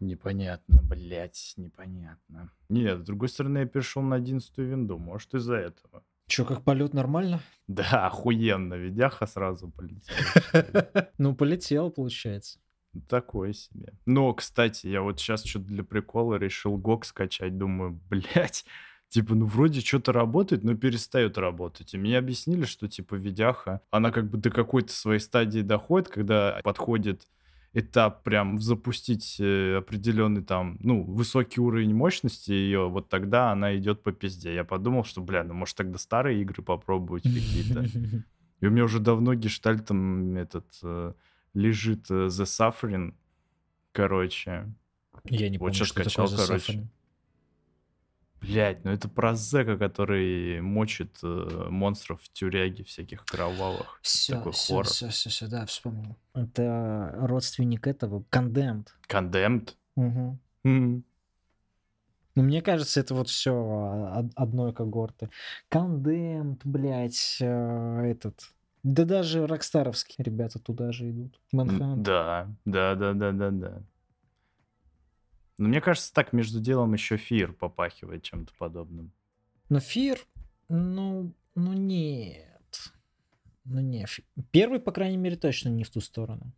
Непонятно, блядь, непонятно. Нет, с другой стороны, я перешел на 11 винду, может, из-за этого. Че, как полет нормально? Да, охуенно, видяха сразу полетел. Ну, полетел, получается. Такое себе. Но, кстати, я вот сейчас что-то для прикола решил ГОК скачать. Думаю, блядь, типа, ну вроде что-то работает, но перестает работать. И мне объяснили, что типа видяха, она как бы до какой-то своей стадии доходит, когда подходит этап прям запустить э, определенный там, ну, высокий уровень мощности ее, вот тогда она идет по пизде. Я подумал, что, бля, ну, может, тогда старые игры попробовать какие-то. И у меня уже давно гештальтом этот э, лежит э, The Suffering, короче. Я не Вот помню, сейчас что такое скачал, The короче. Suffering. Блять, ну это про Зека, который мочит э, монстров в тюряге всяких кровавых. Все, Такой все, хоррор. все, все, все, да, вспомнил. Это родственник этого, Condemned. Condemned? Мгм. М. Ну, мне кажется, это вот все одной когорты. Condemned, блядь, э, этот. Да даже рокстаровские ребята туда же идут. М, Manhunt. Да, да, да, да, да, да. Но мне кажется, так между делом еще Фир попахивает чем-то подобным. Но Фир, ну, ну нет. Ну не, первый, по крайней мере, точно не в ту сторону.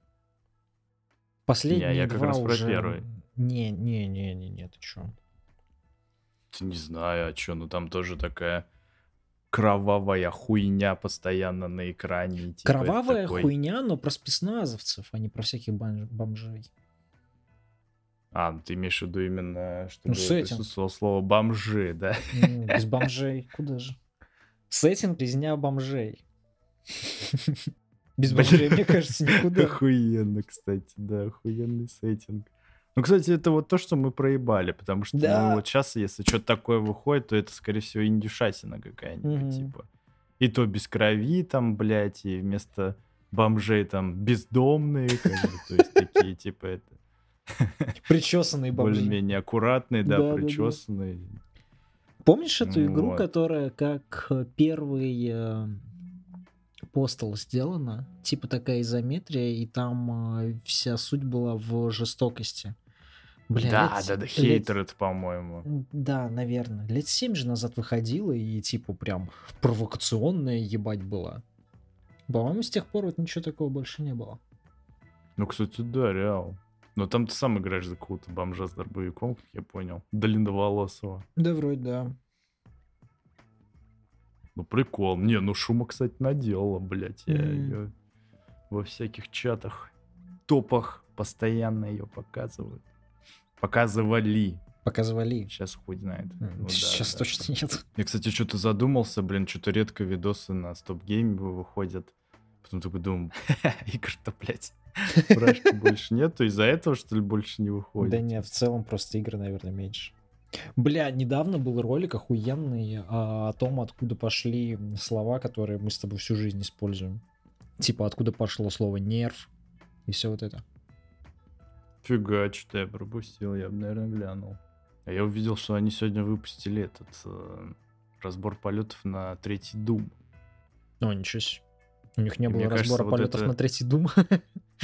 Последние я как два раз про уже... первый. Не, не, не, не, не, ты чё? Не знаю, а что, ну там тоже такая кровавая хуйня постоянно на экране. типа Кровавая такой- хуйня, но про спецназовцев, а не про всяких бомж- бомжей. А, ну ты имеешь в виду именно, чтобы Ну, сеттинг. присутствовало слово бомжи, да? Ну, без бомжей. Куда же? Сеттинг резня бомжей. Без бомжей, мне кажется, никуда. Охуенно, кстати, да, охуенный сеттинг. Ну, кстати, это вот то, что мы проебали, потому что Да. ну, вот сейчас, если что-то такое выходит, то это, скорее всего, индюшатина какая-нибудь, Мгм. типа. И то без крови там, блядь, и вместо бомжей там бездомные, как бы, то есть такие, типа, это, Причесанные бомжи. более-менее аккуратные, да, Да-да-да. причесанные. Помнишь эту игру, Вот. которая как э, первый э, постол сделана? Типа такая изометрия, и там э, вся суть была в жестокости. Бля, Да, лет- да, да, лет- хейтер это, по-моему. Да, наверное. Лет семь же назад выходила и типа прям провокационная ебать была. По-моему, с тех пор вот ничего такого больше не было. Ну, кстати, да, реал. Но там ты сам играешь за какого-то бомжа с дробовиком, как я понял. Длинноволосого. Да, вроде да. Ну, прикол. Не, ну шума, кстати, наделала, блядь. Я М. её во всяких чатах, топах постоянно ее показывают. Показывали. Показывали. Сейчас хуй знает. М, Ну да, Сейчас да. точно нет. Я, кстати, что-то задумался, блин, что-то редко видосы на стоп-гейме выходят. Потом такой думаю, игр-то, блядь, фуражки больше нету. Из-за этого, что ли, больше не выходит? Да не, в целом просто игры, наверное, меньше. Бля, недавно был ролик охуенный а, о том, откуда пошли слова, которые мы с тобой всю жизнь используем. Типа, откуда пошло слово нерв и все вот это. Фига, что-то я пропустил, я бы, наверное, глянул. А я увидел, что они сегодня выпустили этот э, разбор полетов на третий Дум. Ну, ничего себе. У них не И было мне кажется, разбора вот полетов это- на третий дум.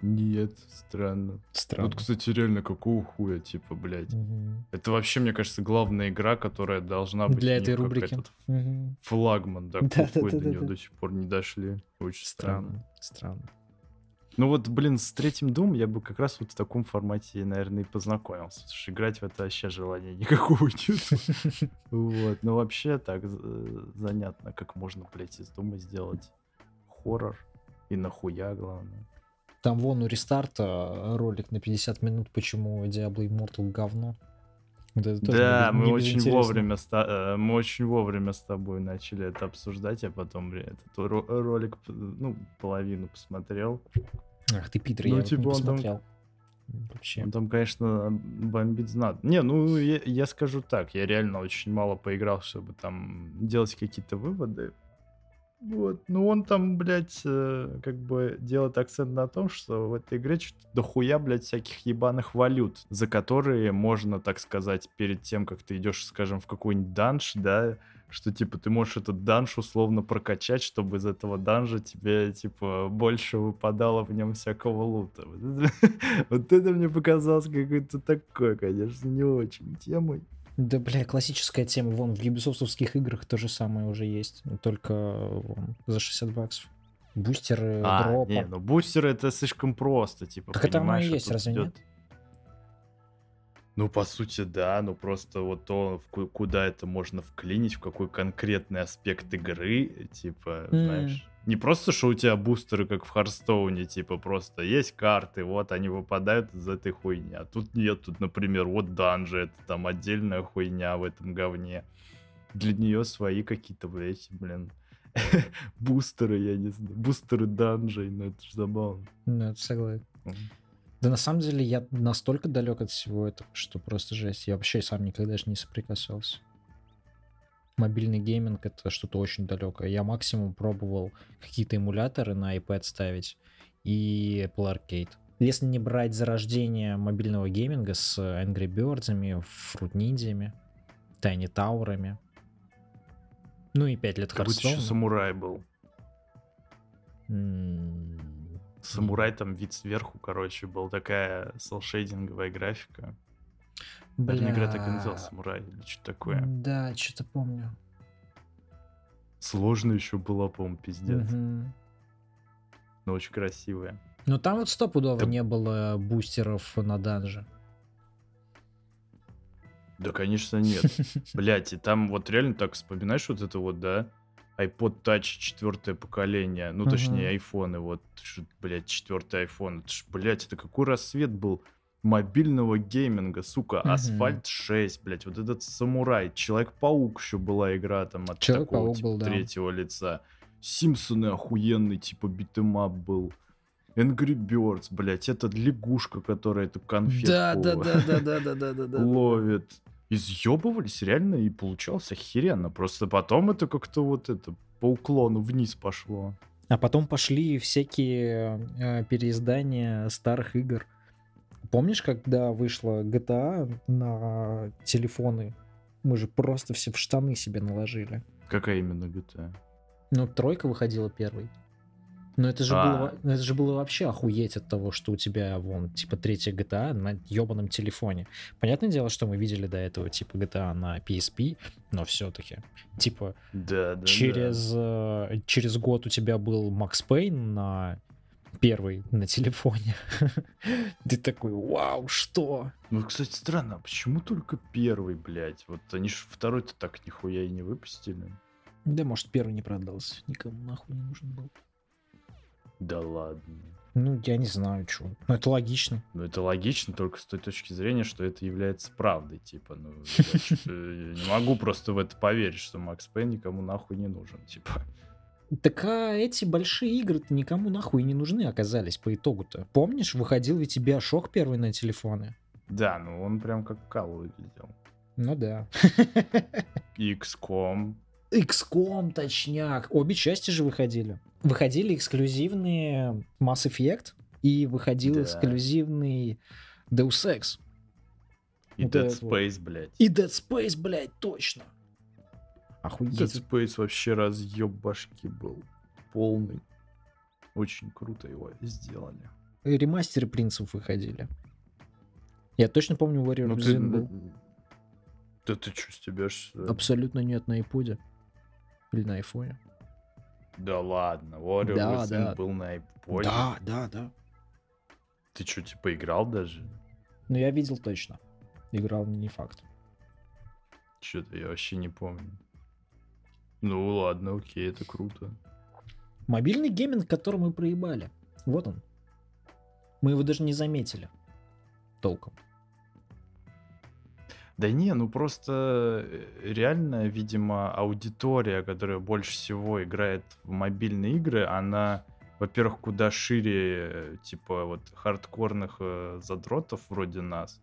Нет, странно. Странно. Вот, кстати, реально, какого хуя, типа, блядь. Мгм. Это вообще, мне кажется, главная игра, которая должна быть Для этой рубрики. этот Мгм. флагман, да, Да, какой да, до да, нее да. до сих пор не дошли. Очень странно. Странно. Странно. Ну вот, блин, с третьим Doom я бы как раз вот в таком формате, наверное, и познакомился. Потому что играть в это вообще желания никакого нет. Вот, но вообще так э, занятно, как можно, блядь, из дома сделать хоррор. И нахуя, главное. Там вон у рестарта ролик на 50 минут, почему Diablo Immortal говно. Да, мне мы очень вовремя э, мы очень вовремя с тобой начали это обсуждать, я потом бля, этот ро- ролик, ну, половину посмотрел. Ах ты, Питер, Ну, я типа не он там- посмотрел. Вообще. Он там, конечно, бомбит знат. Не, ну, я, я скажу так, я реально очень мало поиграл, чтобы там делать какие-то выводы. Вот, ну он там, блядь, э, как бы делает акцент на том, что в этой игре что-то дохуя, блядь, всяких ебаных валют, за которые можно, так сказать, перед тем, как ты идешь, скажем, в какой-нибудь данж, да, что, типа, ты можешь этот данж условно прокачать, чтобы из этого данжа тебе, типа, больше выпадало в нем всякого лута. Вот это, мне показалось какой-то такой, конечно, не очень темой. Да, бля, классическая тема. Вон, в юбисофтовских играх то же самое уже есть, только вон, за 60 баксов. Бустеры, А, дропа. не, ну бустеры это слишком просто, типа, Так это оно и а есть, тут разве идёт- нет? Ну, по сути, да, но просто вот то, в ку- куда это можно вклинить, в какой конкретный аспект игры, типа, М. знаешь. Не просто, что у тебя бустеры, как в Харстоуне, типа, просто есть карты, вот они выпадают из этой хуйни. А тут нет, тут, например, вот данжи, это там отдельная хуйня в этом говне. Для нее свои какие-то, блядь, блин, бустеры, я не знаю, бустеры данжей, ну это же забавно. Ну, это согласен. Да на самом деле я настолько далек от всего этого, что просто жесть. Я вообще сам никогда же не соприкасался. Мобильный гейминг это что-то очень далекое. Я максимум пробовал какие-то эмуляторы на iPad ставить и Apple Arcade. Если не брать зарождение мобильного гейминга с Angry Birds, Fruit Ninja, Tiny Tower, ну и 5 лет Как будто еще самурай был. М, Самурай там вид сверху, короче, был такая селшейдинговая графика. Наверное, игра так и называлась, Бля. Самурай или что такое. Да, что-то помню. Сложно еще было, по-моему, пиздец. Мгм. Но очень красивая. Ну там вот стопудово Да. не было бустеров на данже. Да, конечно, нет. Блять, и там вот реально так вспоминаешь вот это вот, да? iPod Touch четвертое поколение, ну Мгм. точнее айфоны, вот, блять, четвертый iPhone, это ж, блять, это какой рассвет был мобильного гейминга, сука. Асфальт 6, блять, вот этот самурай, Человек-паук еще была игра там от такого типа, был, да. третьего лица, Симпсоны охуенный, типа beat 'em up был, Angry Birds, блять, это лягушка, которая эту конфетку да, да, да, да, да, да, да. ловит. Изъебывались реально и получалось охеренно. Просто потом это как-то вот это по уклону вниз пошло. А потом пошли всякие э, переиздания старых игр. Помнишь, когда вышла GTA на телефоны? Мы же просто все в штаны себе наложили. Какая именно GTA? Ну, тройка выходила первой. Но это же, А. было, это же было вообще охуеть от того, что у тебя, вон, типа, третья GTA на ебаном телефоне. Понятное дело, что мы видели до этого, типа, GTA на PSP, но все-таки, типа, Да, да, через, э, через год у тебя был Макс Пейн на первый на телефоне. Ты такой, вау, что? Ну, кстати, странно, а почему только первый, блядь? Вот они ж второй-то так нихуя и не выпустили. Да, может, первый не продался, никому нахуй не нужен был. Да ладно. Ну, я не знаю, что. Ну, это логично. Ну, это логично только с той точки зрения, что это является правдой. Типа, ну, я чё-то не могу просто в это поверить, что Макс Пейн никому нахуй не нужен. Типа, Так а эти большие игры-то никому нахуй не нужны оказались по итогу-то. Помнишь, выходил ведь и Биошок первый на телефоны? да, ну он прям как кал выглядел. Ну да. XCOM. XCOM, точняк. Обе части же выходили. Выходили эксклюзивные Mass Effect и выходил Да. эксклюзивный Deus Ex. И Вот Dead это вот. Space, блядь. И Dead Space, блядь, точно. Dead Охуеть. Space вообще разъеб башки был. Полный. Очень круто его сделали. Ремастеры принцев выходили. Я точно помню Warrior Ну ты... был. Да ты что, стебешься? Абсолютно нет на iPod. Или на айфоне. Да ладно, Warrior Да, Within да. был на iPod. Да, да, да. Ты что, типа играл даже? Но я видел точно. Играл не факт. Что-то я вообще не помню. Ну ладно, окей, это круто. Мобильный гейминг, который мы проебали. Вот он. Мы его даже не заметили. Толком. Да не, ну просто э, реально, видимо, аудитория, которая больше всего играет в мобильные игры, она, во-первых, куда шире, э, типа, вот, хардкорных э, задротов вроде нас,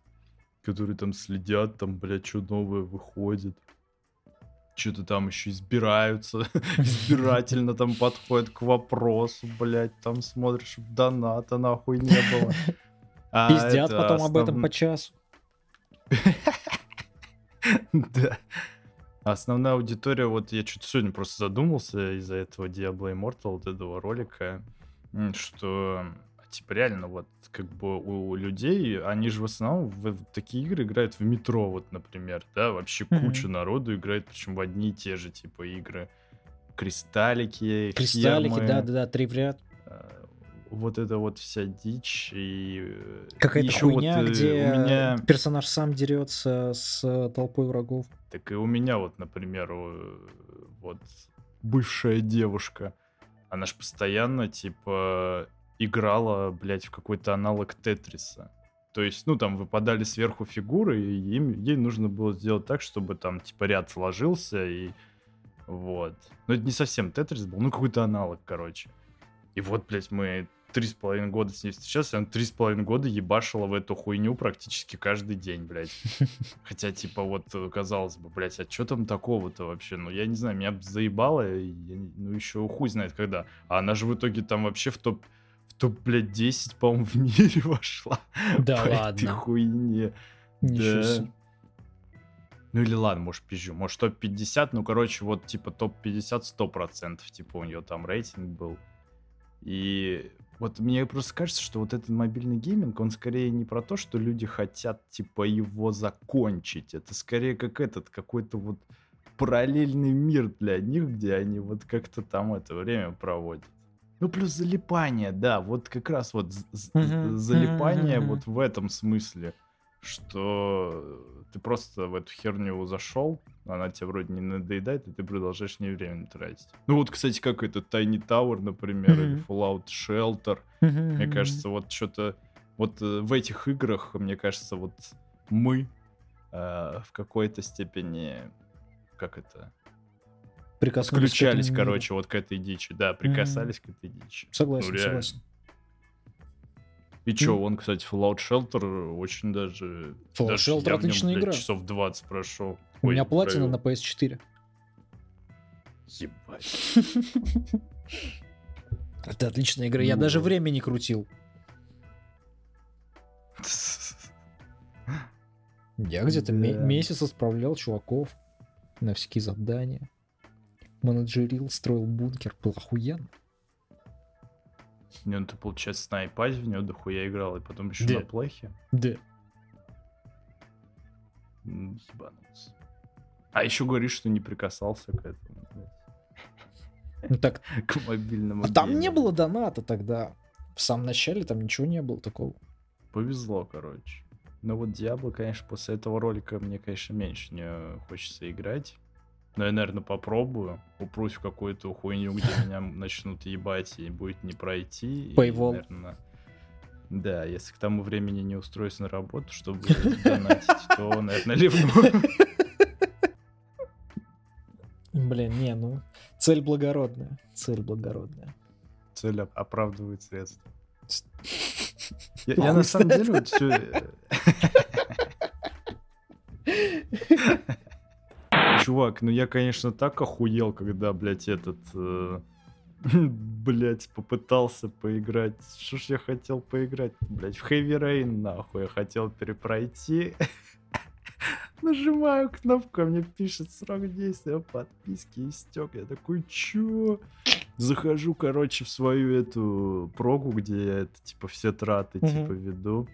которые там следят, там, блядь, что новое выходит. Что-то там еще избираются, избирательно там подходят к вопросу, блядь, там смотришь, доната нахуй не было. А Пиздят потом об этом основ- по часу. Да. Основная аудитория, вот я что-то сегодня просто задумался из-за этого Diablo Immortal, вот этого ролика, что типа реально вот как бы у людей, они же в основном в такие игры играют в метро, вот, например, да, вообще mm-hmm. куча народу играет, причем в одни и те же типа игры. Кристаллики, Кристаллики, да-да-да, три в ряд вот эта вот вся дичь и э, какая-то хуйня, вот, э, где у меня... персонаж сам дерется с э, толпой врагов. Так и у меня вот, например, вот бывшая девушка, она ж постоянно типа играла, блядь, в какой-то аналог Тетриса. То есть, ну, там выпадали сверху фигуры, и им, ей нужно было сделать так, чтобы там, типа, ряд сложился, и вот. Но это не совсем Тетрис был, ну, какой-то аналог, короче. И вот, блядь, мы три с половиной года с ней встречался, она три с половиной года ебашила в эту хуйню практически каждый день, блядь. Хотя, типа, вот, казалось бы, блядь, а что там такого-то вообще? Ну, я не знаю, меня заебало, я, ну, еще хуй знает когда. А она же в итоге там вообще в топ, топ, блядь, 10, по-моему, в мире вошла. Да по ладно. Этой хуйне. Ничего да. Ну или ладно, может пизжу, может топ-50, ну короче, вот типа топ-50 100%, типа у нее там рейтинг был. И вот мне просто кажется, что вот этот мобильный гейминг, он скорее не про то, что люди хотят, типа, его закончить. Это скорее как этот, какой-то вот параллельный мир для них, где они вот как-то там это время проводят. Ну, плюс залипание, да, вот как раз вот залипание вот в этом смысле что ты просто в эту херню зашел, она тебе вроде не надоедает, и ты продолжаешь не время тратить. Ну вот, кстати, как это Tiny Tower, например, mm-hmm. или Fallout Shelter. Mm-hmm. Мне кажется, вот что-то вот э, в этих играх, мне кажется, вот мы э, в какой-то степени, как это, Включались, короче, вот к этой дичи. Да, прикасались mm-hmm. к этой дичи. Согласен, ну, согласен. И чё, он, кстати, Fallout Shelter очень даже... Fallout даже Shelter отличная нем, игра. часов 20 прошел. У Ой, меня платина на PS4. Ебать. Это отличная игра. Я даже время не крутил. Я где-то месяц отправлял чуваков на всякие задания. Менеджерил, строил бункер. Был охуенно. Не, ну ты, получается, на iPad в него дохуя играл, и потом еще да. на плехе? Да. Ебанулся. А еще говоришь, что не прикасался к этому. Ну так... К мобильному А там не было доната тогда. В самом начале там ничего не было такого. Повезло, короче. Но вот Диабло, конечно, после этого ролика мне, конечно, меньше не хочется играть. Но я, наверное, попробую. Упрусь в какую-то хуйню, где меня начнут ебать и будет не пройти. Paywall. наверное, да, если к тому времени не устроюсь на работу, чтобы донатить, то, наверное, ливну. Блин, не, ну, цель благородная. Цель благородная. Цель оправдывает средства. Я, я на самом деле вот все... чувак, ну я, конечно, так охуел, когда, блядь, этот... Э, блядь, попытался поиграть. Что ж я хотел поиграть? Блядь, в Heavy Rain, нахуй, я хотел перепройти. Нажимаю кнопку, а мне пишет срок действия подписки истек. Я такой, чё? Захожу, короче, в свою эту прогу, где я это, типа, все траты, типа, веду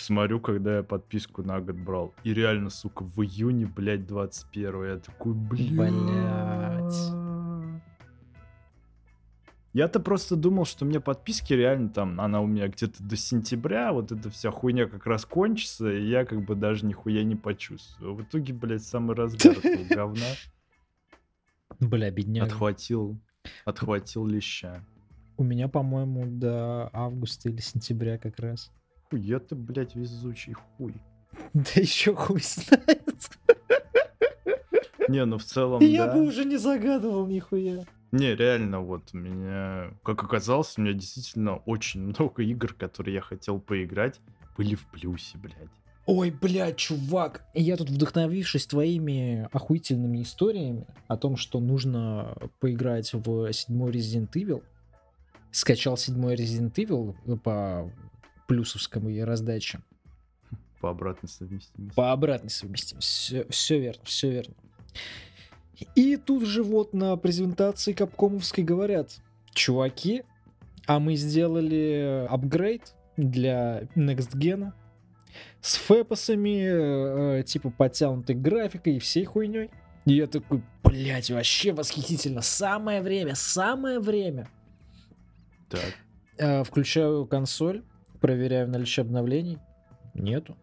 смотрю, когда я подписку на год брал. И реально, сука, в июне, блядь, 21 я такой, блядь. Блядь. Я-то просто думал, что мне подписки реально там, она у меня где-то до сентября, вот эта вся хуйня как раз кончится, и я как бы даже нихуя не почувствую. В итоге, блядь, самый разгар говна. Бля, бедняга. Отхватил, отхватил леща. У меня, по-моему, до августа или сентября как раз. Хуя ты, блядь, везучий хуй. Да еще хуй знает. Не, ну в целом, Я бы уже не загадывал нихуя. Не, реально, вот у меня, как оказалось, у меня действительно очень много игр, которые я хотел поиграть, были в плюсе, блядь. Ой, блядь, чувак, я тут вдохновившись твоими охуительными историями о том, что нужно поиграть в седьмой Resident Evil, скачал седьмой Resident Evil по плюсовской раздаче. По обратной совместимости. По обратной совместимости. Все, все верно, все верно. И тут же вот на презентации Капкомовской говорят, чуваки, а мы сделали апгрейд для Next Gen с фэпосами, э, типа подтянутой графикой и всей хуйней. И я такой, блядь, вообще восхитительно. Самое время, самое время. Так. Э, включаю консоль, проверяю наличие обновлений. Нету.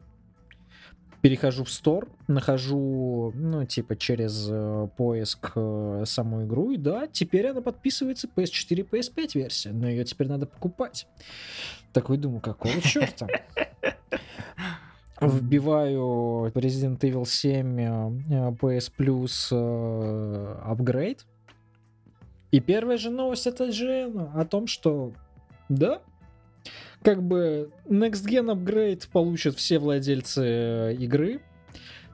Перехожу в стор, нахожу, ну, типа, через э, поиск э, саму игру, и да, теперь она подписывается PS4 PS5 версия, но ее теперь надо покупать. Такой думаю, какого черта? Вбиваю Resident Evil 7 э, PS Plus апгрейд. И первая же новость от IGN о том, что да, как бы Next Gen Upgrade получат все владельцы э, игры,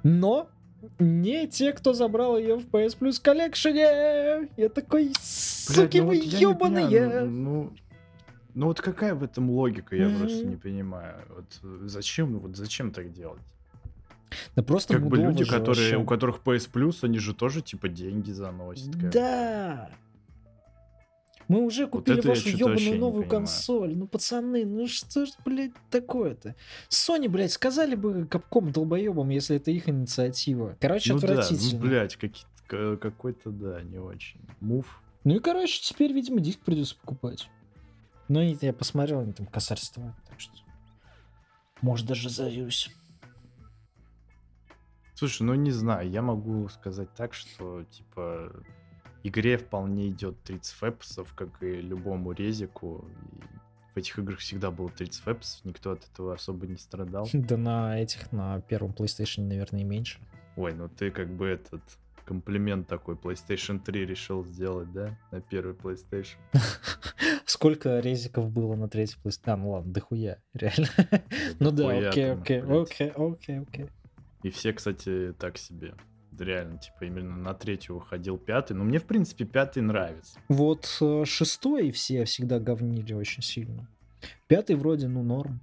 но не те, кто забрал ее в PS Plus Collection. Я такой, суки Блядь, ну вы вот ебаные. понимаю, Ну, ну, ну вот какая в этом логика, я Мгм. просто не понимаю. Вот зачем, вот зачем так делать? Да просто Как бы люди, которые, вообще. у которых PS Plus, они же тоже типа деньги заносят. как бы. Мы уже купили я вашу ебаную новую консоль. Ну, пацаны, ну что ж, блядь, такое-то? Sony, блядь, сказали бы Капком долбоебам, если это их инициатива. Короче, Ну да, ну, отвратительно. блядь, какие- какой-то, да, не очень. Мув. Ну и, короче, теперь, видимо, диск придется покупать. Но я посмотрел, они там косарь стоят, так что... Может, даже заюсь. Слушай, ну не знаю, я могу сказать так, что, типа, игре вполне идет 30 фэпсов, как и любому резику. И в этих играх всегда было 30 фэпсов, никто от этого особо не страдал. Да на этих, на первом PlayStation, наверное, и меньше. Ой, ну ты как бы этот комплимент такой PlayStation 3 решил сделать, да? На первый PlayStation. Сколько резиков было на третьей PlayStation? А, ну ладно, дохуя, реально. Ну да, окей, окей, окей, окей, окей. И все, кстати, так себе. Реально, типа, именно на третью выходил пятый. Но мне, в принципе, пятый нравится. Вот э, шестой все всегда говнили очень сильно. Пятый вроде, ну, норм.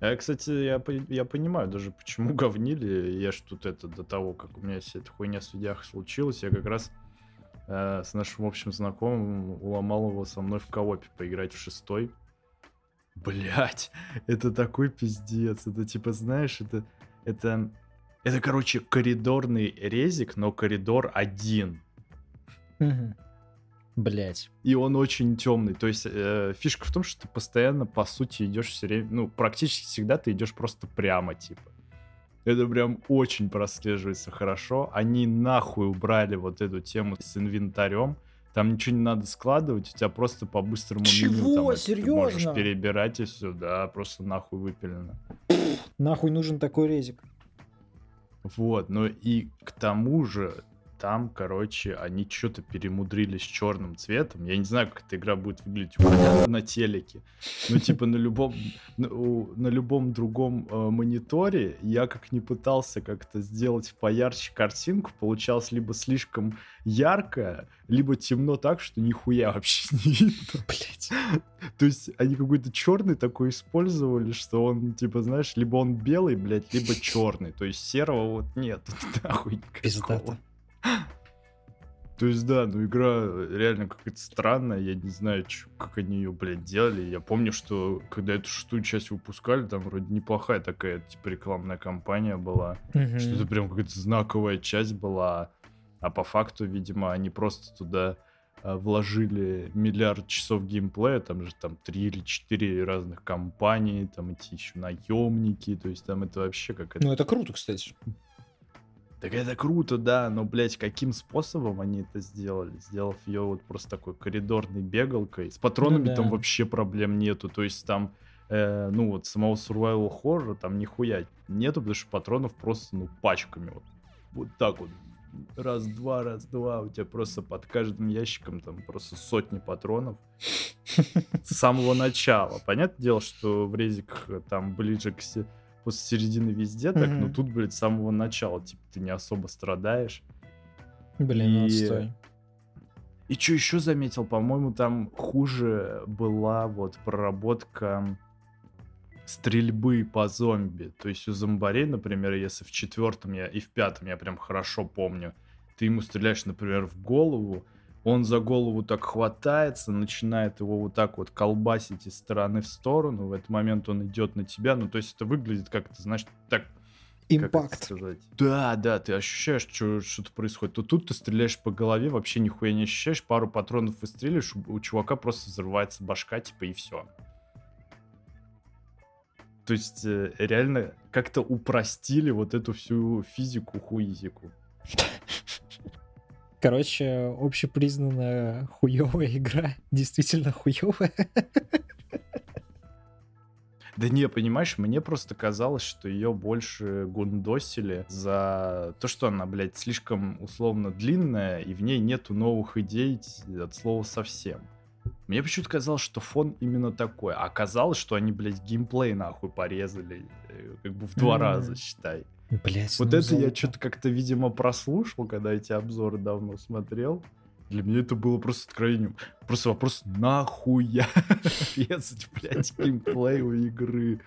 А, кстати, я, я понимаю даже, почему говнили. Я ж тут это до того, как у меня вся эта хуйня с видях случилась, я как раз э, с нашим общим знакомым уломал его со мной в коопе поиграть в шестой. Блять, это такой пиздец. Это типа, знаешь, это... Это, это короче, коридорный резик, но коридор один. Блять. И он очень темный. То есть э, фишка в том, что ты постоянно, по сути, идешь все время, ну, практически всегда ты идешь просто прямо, типа. Это прям очень прослеживается хорошо. Они нахуй убрали вот эту тему с инвентарем. Там ничего не надо складывать, у тебя просто по быстрому меню Чего? там это ты можешь Серьезно? перебирать и все, да, просто нахуй выпилено. Нахуй нужен такой резик. Вот, ну и к тому же там, короче, они что-то перемудрили с черным цветом. Я не знаю, как эта игра будет выглядеть у меня на телеке. Ну, типа, на любом, на, на любом другом э, мониторе я как не пытался как-то сделать поярче картинку, получалось либо слишком ярко, либо темно так, что нихуя вообще не видно. Блять. То есть они какой-то черный такой использовали, что он, типа, знаешь, либо он белый, блядь, либо черный. То есть серого вот нет. Нахуй никакого. Пиздато. То есть, да, ну игра реально какая-то странная, я не знаю, чё- как они ее, блядь, делали. Я помню, что когда эту шестую часть выпускали, там вроде неплохая такая, типа, рекламная кампания была. Что это прям какая-то знаковая часть была. А по факту, видимо, они просто туда а, вложили миллиард часов геймплея, там же там три или четыре разных компании, там эти еще наемники, то есть там это вообще какая-то Ну, это круто, кстати. Так это круто, да, но, блядь, каким способом они это сделали? Сделав ее вот просто такой коридорной бегалкой. С патронами Ну да. там вообще проблем нету. То есть там, э, ну вот, самого survival horror там нихуя нету, потому что патронов просто, ну, пачками вот. Вот так вот. Раз-два, раз-два. У тебя просто под каждым ящиком там просто сотни патронов. С самого начала. Понятное дело, что в резиках там ближе к после середины везде так, но Мгм. тут, блядь, с самого начала, типа, ты не особо страдаешь. Блин, ну И- отстой. И что еще заметил, по-моему, там хуже была вот проработка стрельбы по зомби. То есть у зомбарей, например, если в четвертом я и в пятом я прям хорошо помню, ты ему стреляешь, например, в голову, он за голову так хватается, начинает его вот так вот колбасить из стороны в сторону, в этот момент он идет на тебя, ну, то есть это выглядит как-то, знаешь, так Импакт. Да, да, ты ощущаешь, что что-то происходит. То тут ты стреляешь по голове, вообще нихуя не ощущаешь, пару патронов выстреливаешь, у, у чувака просто взрывается башка, типа, и все. То есть э, реально как-то упростили вот эту всю физику хуизику. Короче, общепризнанная хуевая игра. Действительно хуевая. Да не, понимаешь, мне просто казалось, что ее больше гундосили за то, что она, блядь, слишком условно длинная, и в ней нету новых идей от слова совсем. Мне почему-то казалось, что фон именно такой. А оказалось, что они, блядь, геймплей нахуй порезали. э, Как бы в два М. раза, считай. Блять, Вот это я что-то как-то, видимо, прослушал, когда эти обзоры давно смотрел. Для меня это было просто откровением. Просто вопрос, нахуя резать, блядь, геймплей у игры?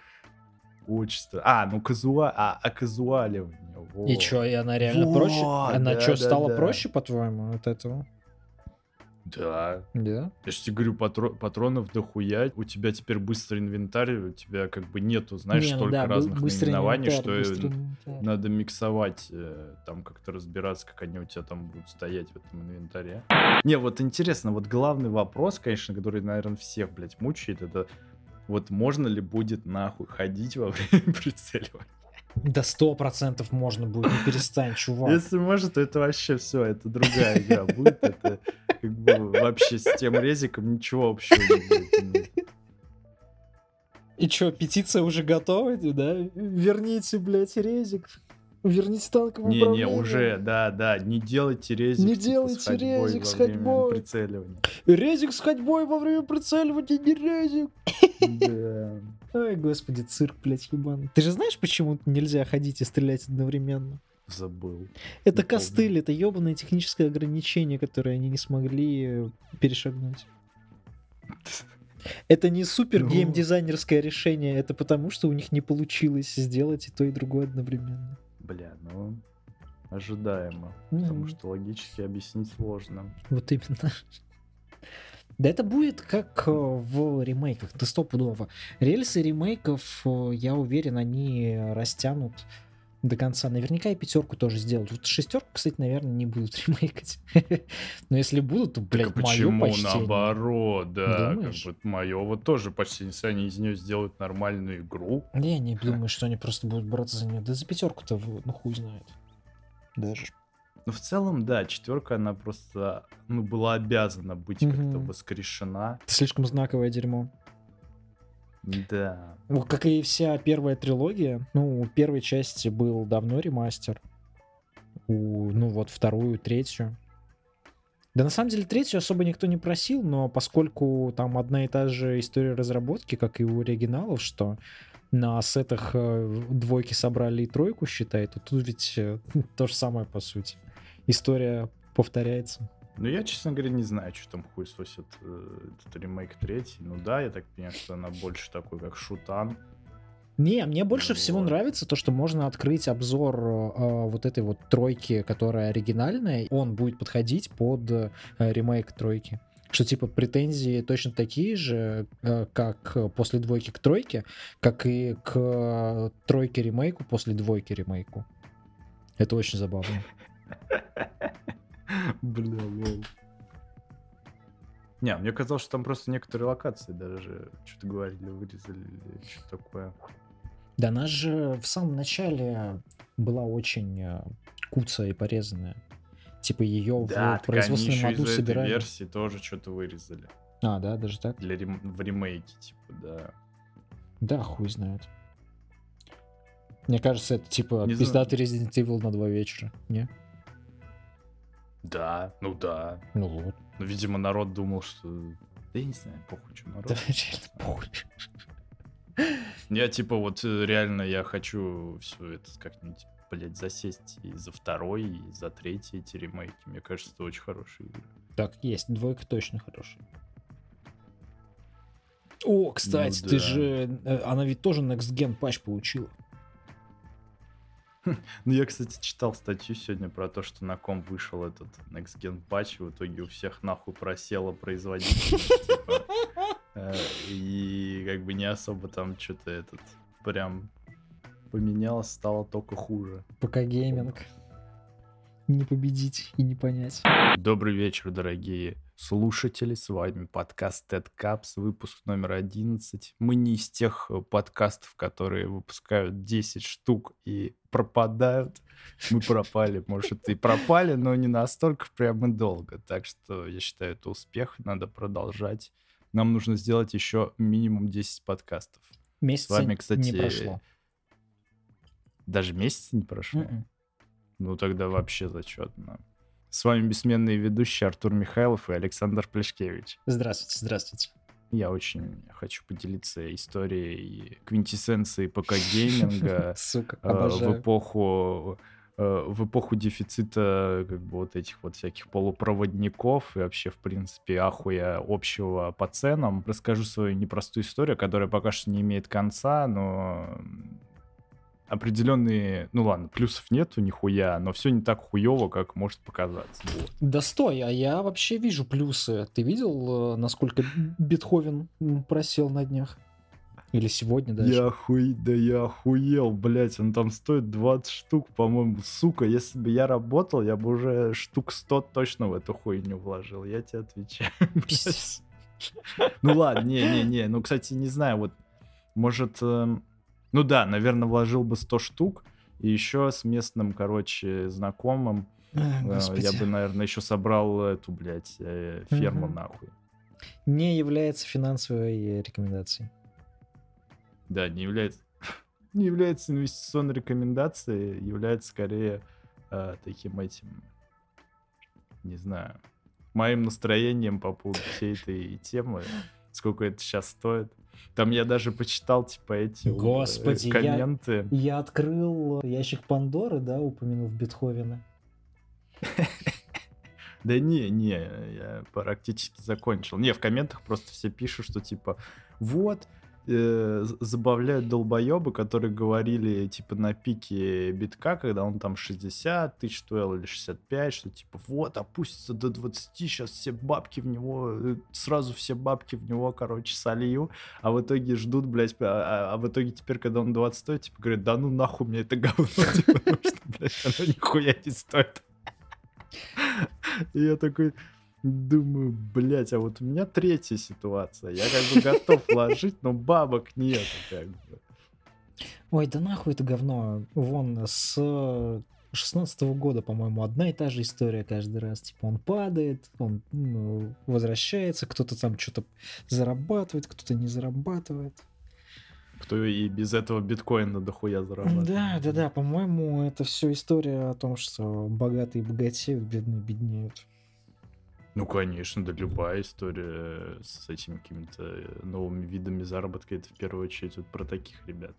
Очень странно. А, ну казуа... а, а казуаливание. И вот. чё, и она реально проще? Вот, Она да, чё, да, стала да. проще, по-твоему, от этого? Да. Да? Я же тебе говорю, патро- патронов дохуя. У тебя теперь быстрый инвентарь, у тебя как бы нету, знаешь, Не, ну столько да, разных наименований, что инвентарь. надо миксовать, э, там как-то разбираться, как они у тебя там будут стоять в этом инвентаре. Не, вот интересно, вот главный вопрос, конечно, который, наверное, всех, блядь, мучает, это вот можно ли будет нахуй ходить во время прицеливания? Да сто процентов можно будет, не перестань, чувак. Если может, то это вообще все, это другая игра будет, это как бы вообще с тем резиком ничего общего не будет иметь. И чё, петиция уже готова, да? Верните, блядь, резик. Верните танковое Не-не, управление. уже, да, да, не делайте резик Не типа, делайте с резик с ходьбой. прицеливания. Резик с ходьбой во время прицеливания, не резик. Да. Ой, господи, цирк, блядь, ебаный. Ты же знаешь, почему нельзя ходить и стрелять одновременно? Забыл. Это Не помню. костыль, это ебаное техническое ограничение, которое они не смогли перешагнуть. Это не супер Ну. геймдизайнерское решение, это потому, что у них не получилось сделать и то, и другое одновременно. Бля, ну ожидаемо. Потому Мгм. что логически объяснить сложно. Вот именно. Да это будет как э, в ремейках, ты стопудово. Рельсы ремейков, э, я уверен, они растянут до конца. Наверняка и пятерку тоже сделают. Вот шестерку, кстати, наверное, не будут ремейкать. Но если будут, то, блядь, так мое почему почтение. наоборот, да, Думаешь? как бы мое вот тоже почти если они из нее сделают нормальную игру. Я не думаю, что они просто будут браться за нее. Да за пятерку-то, ну хуй знает. Даже. Ну, в целом, да, четверка, она просто, ну, была обязана быть как-то Мгм. воскрешена. Это слишком знаковое дерьмо. Да. Ну, как и вся первая трилогия, ну, у первой части был давно ремастер. У, ну, вот вторую, третью. Да, на самом деле, третью особо никто не просил, но поскольку там одна и та же история разработки, как и у оригиналов, что на сетах э, двойки собрали и тройку, считай, то тут ведь э, то же самое, по сути. История повторяется. Ну, я, честно говоря, не знаю, что там хуй сосет э, этот ремейк третий. Ну да, я так понимаю, что она больше такой, как шутан. Не, мне больше всего Вот. нравится то, что можно открыть обзор э, вот этой вот тройки, которая оригинальная. Он будет подходить под э, ремейк тройки. Что типа претензии точно такие же, э, как после двойки к тройке, как и к э, тройке ремейку после двойки ремейку. Это очень забавно. Бля, лол. Не, мне казалось, что там просто некоторые локации даже что-то говорили, вырезали или что-то такое. Да она же в самом начале была очень э, куцая и порезанная. Типа ее Да, в производственном аду собирали. версии тоже что-то вырезали. А, да, даже так? Для рем- в ремейке, типа, да. Да, хуй знает. Мне кажется, это типа Не пиздатый Resident Evil на два вечера. Не? Да, ну да. Ну вот. Ну, видимо, народ думал, что... Да я не знаю, похуй, что народ. Да, реально похуй. Я типа вот э, реально я хочу все это как-нибудь, блядь, засесть и за второй, и за третий эти ремейки. Мне кажется, это очень хорошие игры. Так, есть. Двойка точно хорошая. О, кстати, Ну ты да. же... э, Она ведь тоже Next Gen патч получила. Ну, я, кстати, читал статью сегодня про то, что на ком вышел этот Next Gen патч, в итоге у всех нахуй просела производительность. типа, э, И как бы не особо там что-то этот прям поменялось, стало только хуже. ПК гейминг. Не победить и не понять. Добрый вечер, дорогие слушатели. С вами подкаст StatCaps, выпуск номер 11. Мы не из тех э, подкастов, которые выпускают 10 штук и пропадают. Мы пропали, может, и пропали, но не настолько прям и долго. Так что я считаю, это успех, надо продолжать. Нам нужно сделать еще минимум 10 подкастов. Месяца С вами, кстати, не прошло. Даже месяца не прошло. Мгм. Ну тогда вообще зачетно. С вами бессменные ведущие Артур Михайлов и Александр Плешкевич. Здравствуйте, здравствуйте. Я очень хочу поделиться историей квинтэссенции ПК гейминга Сука, э, в эпоху э, в эпоху дефицита как бы вот этих вот всяких полупроводников и вообще, в принципе, ахуя общего по ценам. Расскажу свою непростую историю, которая пока что не имеет конца, но определенные, ну ладно, плюсов нету нихуя, но все не так хуево, как может показаться. Вот. Да стой, а я вообще вижу плюсы. Ты видел, э, насколько Бетховен просел на днях? Или сегодня даже? Я охуй... Да я охуел, блядь, он там стоит 20 штук, по-моему. Сука, если бы я работал, я бы уже штук 100 точно в эту хуйню вложил, я тебе отвечаю. Ну ладно, не-не-не, ну, кстати, не знаю, вот, может, эм, ну да, наверное, вложил бы 100 штук, и еще с местным, короче, знакомым, А, я бы, наверное, еще собрал эту, блядь, э, ферму Мгм. нахуй. Не является финансовой рекомендацией. Да, не является, не является инвестиционной рекомендацией, является скорее э, таким этим, не знаю, моим настроением по поводу всей этой темы, сколько это сейчас стоит. Там я даже почитал, типа, эти вот, э, Господи, я- комменты. Я открыл э, ящик Пандоры, да, упомянув Бетховена. Да не, не, я практически закончил. Не, в комментах просто все пишут, что типа, вот, э, забавляют долбоебы, которые говорили, типа, на пике битка, когда он там 60 тысяч стоил или 65, что типа, вот, опустится до 20, сейчас все бабки в него, э, сразу все бабки в него, короче, солью, а в итоге ждут, блядь, а, а- а в итоге теперь, когда он 20 стоит, типа, говорят, да ну нахуй мне это говно, типа, блядь, оно нихуя не стоит. И я такой думаю, блядь, а вот у меня третья ситуация. Я как бы готов вложить, но бабок нет. Как бы. Ой, да нахуй это говно. Вон, с 16 года, по-моему, одна и та же история каждый раз. Типа он падает, он м, возвращается, кто-то там что-то зарабатывает, кто-то не зарабатывает. Кто и без этого биткоина дохуя зарабатывает. Да, да, да, по-моему, это все история о том, что богатые богатеют, бедные беднеют. Ну, конечно, да любая история с этими какими-то новыми видами заработка, это в первую очередь вот про таких ребят.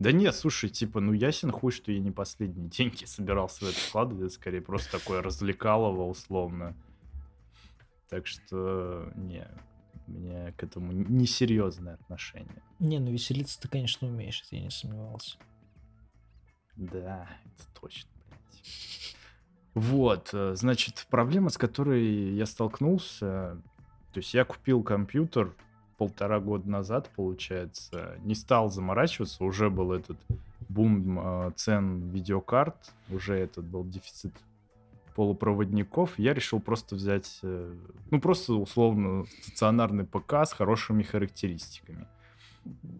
Да нет, слушай, типа, ну ясен хуй, что я не последние деньги собирался в это вкладывать, это скорее просто такое развлекалово условно. Так что, не, у меня к этому несерьезное отношение. Не, ну веселиться ты, конечно, умеешь, я не сомневался. Да, это точно, блядь. Вот, э, значит, проблема, с которой я столкнулся, то есть я купил компьютер полтора года назад, получается, не стал заморачиваться, уже был этот бум э, цен видеокарт, уже этот был дефицит полупроводников, я решил просто взять, э, ну, просто условно стационарный ПК с хорошими характеристиками.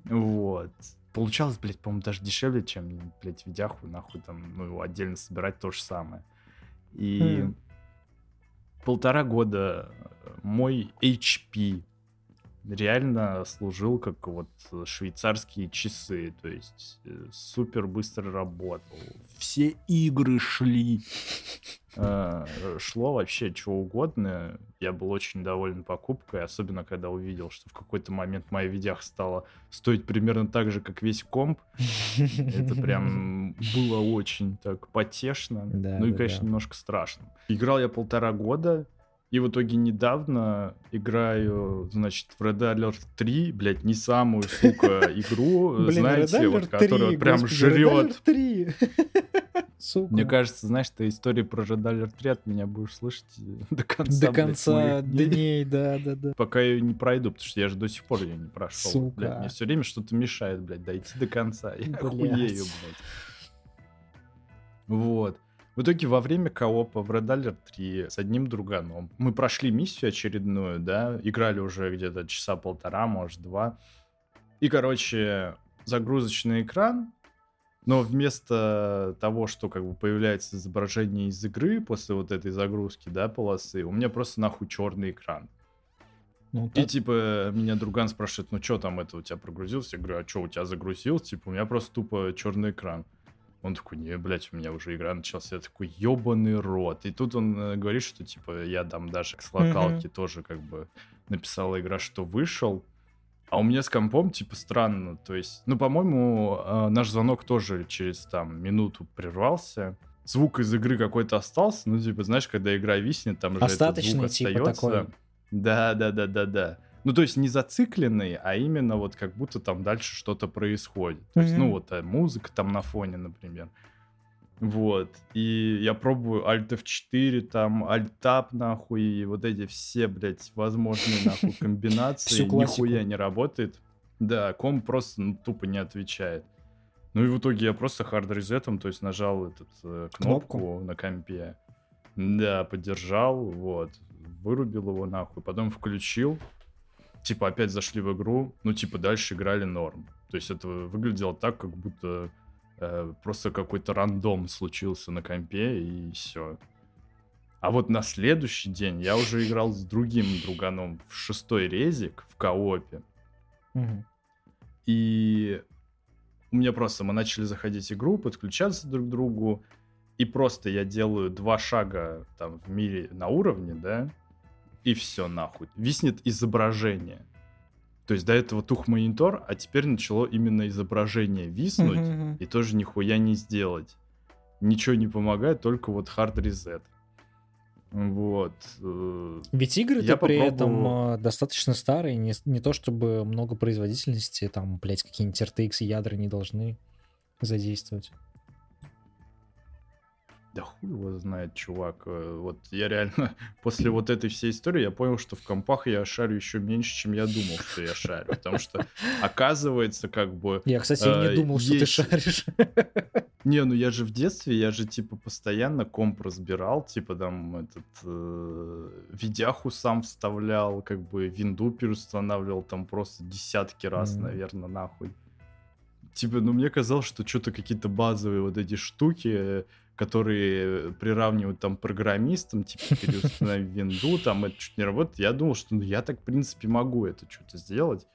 Вот. Получалось, блядь, по-моему, даже дешевле, чем, блядь, видяху, нахуй, там, ну, отдельно собирать то же самое. И Мгм. полтора года мой HP реально служил как вот швейцарские часы, то есть э, супер быстро работал. Все игры шли. Э, Шло вообще что угодно. Я был очень доволен покупкой, особенно когда увидел, что в какой-то момент моя видях стала стоить примерно так же, как весь комп. Это прям было очень так потешно. Да, ну и, да, конечно, да. немножко страшно. Играл я полтора года, и в итоге недавно играю, значит, в Red Alert 3, блядь, не самую, сука, игру, Блин, знаете, вот, которая 3, прям жрет Alert 3. Сука. Мне кажется, знаешь, ты истории про Red Alert 3 от меня будешь слышать э, до конца. До конца дней. дней, да, да, да. Пока я ее не пройду, потому что я же до сих пор ее не прошел. Сука. Блядь, мне все время что-то мешает, блядь, дойти до конца. Я Блядь. охуею, блядь. Вот. В итоге во время коопа в Red Alert 3 с одним друганом мы прошли миссию очередную, да, играли уже где-то часа полтора, может, два. И, короче, загрузочный экран, но вместо того, что как бы появляется изображение из игры после вот этой загрузки, да, полосы, у меня просто нахуй черный экран. Ну, И типа меня друган спрашивает, ну что там это у тебя прогрузилось? Я говорю, а что у тебя загрузилось? Типа у меня просто тупо черный экран. Он такой, не, блядь, у меня уже игра началась. Я такой, ебаный рот. И тут он э, говорит, что типа я там даже с локалки тоже как бы написала игра, что вышел. А у меня с компом типа странно. То есть, ну, по-моему, э, наш звонок тоже через там минуту прервался. Звук из игры какой-то остался. Ну, типа, знаешь, когда игра виснет, там же этот звук типа, остается. такой. Да, да, да, да, да. Ну, то есть не зацикленный, а именно вот как будто там дальше что-то происходит. То есть, ну, вот э, музыка там на фоне, например. Вот. И я пробую Alt F4, там, Alt Tab, нахуй, и вот эти все, блядь, возможные, нахуй, комбинации. Нихуя не работает. Да, ком просто ну, тупо не отвечает. Ну и в итоге я просто хард резетом, то есть нажал этот э, кнопку, Кнопку? на компе. Да, поддержал, вот. Вырубил его нахуй, потом включил. Типа опять зашли в игру, ну типа дальше играли норм. То есть это выглядело так, как будто э, просто какой-то рандом случился на компе и все. А вот на следующий день я уже играл с другим друганом в шестой резик в коопе. Мгм. И у меня просто мы начали заходить в игру, подключаться друг к другу, и просто я делаю два шага там в мире на уровне, да, и все нахуй. Виснет изображение. То есть до этого тух монитор, а теперь начало именно изображение виснуть, Мгм. и тоже нихуя не сделать. Ничего не помогает, только вот hard reset. Вот. э, Ведь игры Я то при этом попробовал. э, достаточно старые, не, не то чтобы много производительности, там, блядь, какие-нибудь RTX ядра не должны задействовать. Да хуй его знает, чувак. Э, Вот я реально после вот этой всей истории я понял, что в компах я шарю еще меньше, чем я думал, что я шарю. Потому что оказывается, как бы... Я, кстати, Э, не думал, что ты есть- шаришь. Не, ну я же в детстве, я же типа постоянно комп разбирал, типа там этот э, видяху сам вставлял, как бы винду переустанавливал там просто десятки раз, Мгм. наверное, нахуй. Типа, ну мне казалось, что что-то какие-то базовые вот эти штуки, э, которые приравнивают там программистам, типа переустанови винду, там это чуть не работает. Я думал, что ну, я так, в принципе, могу это что-то сделать.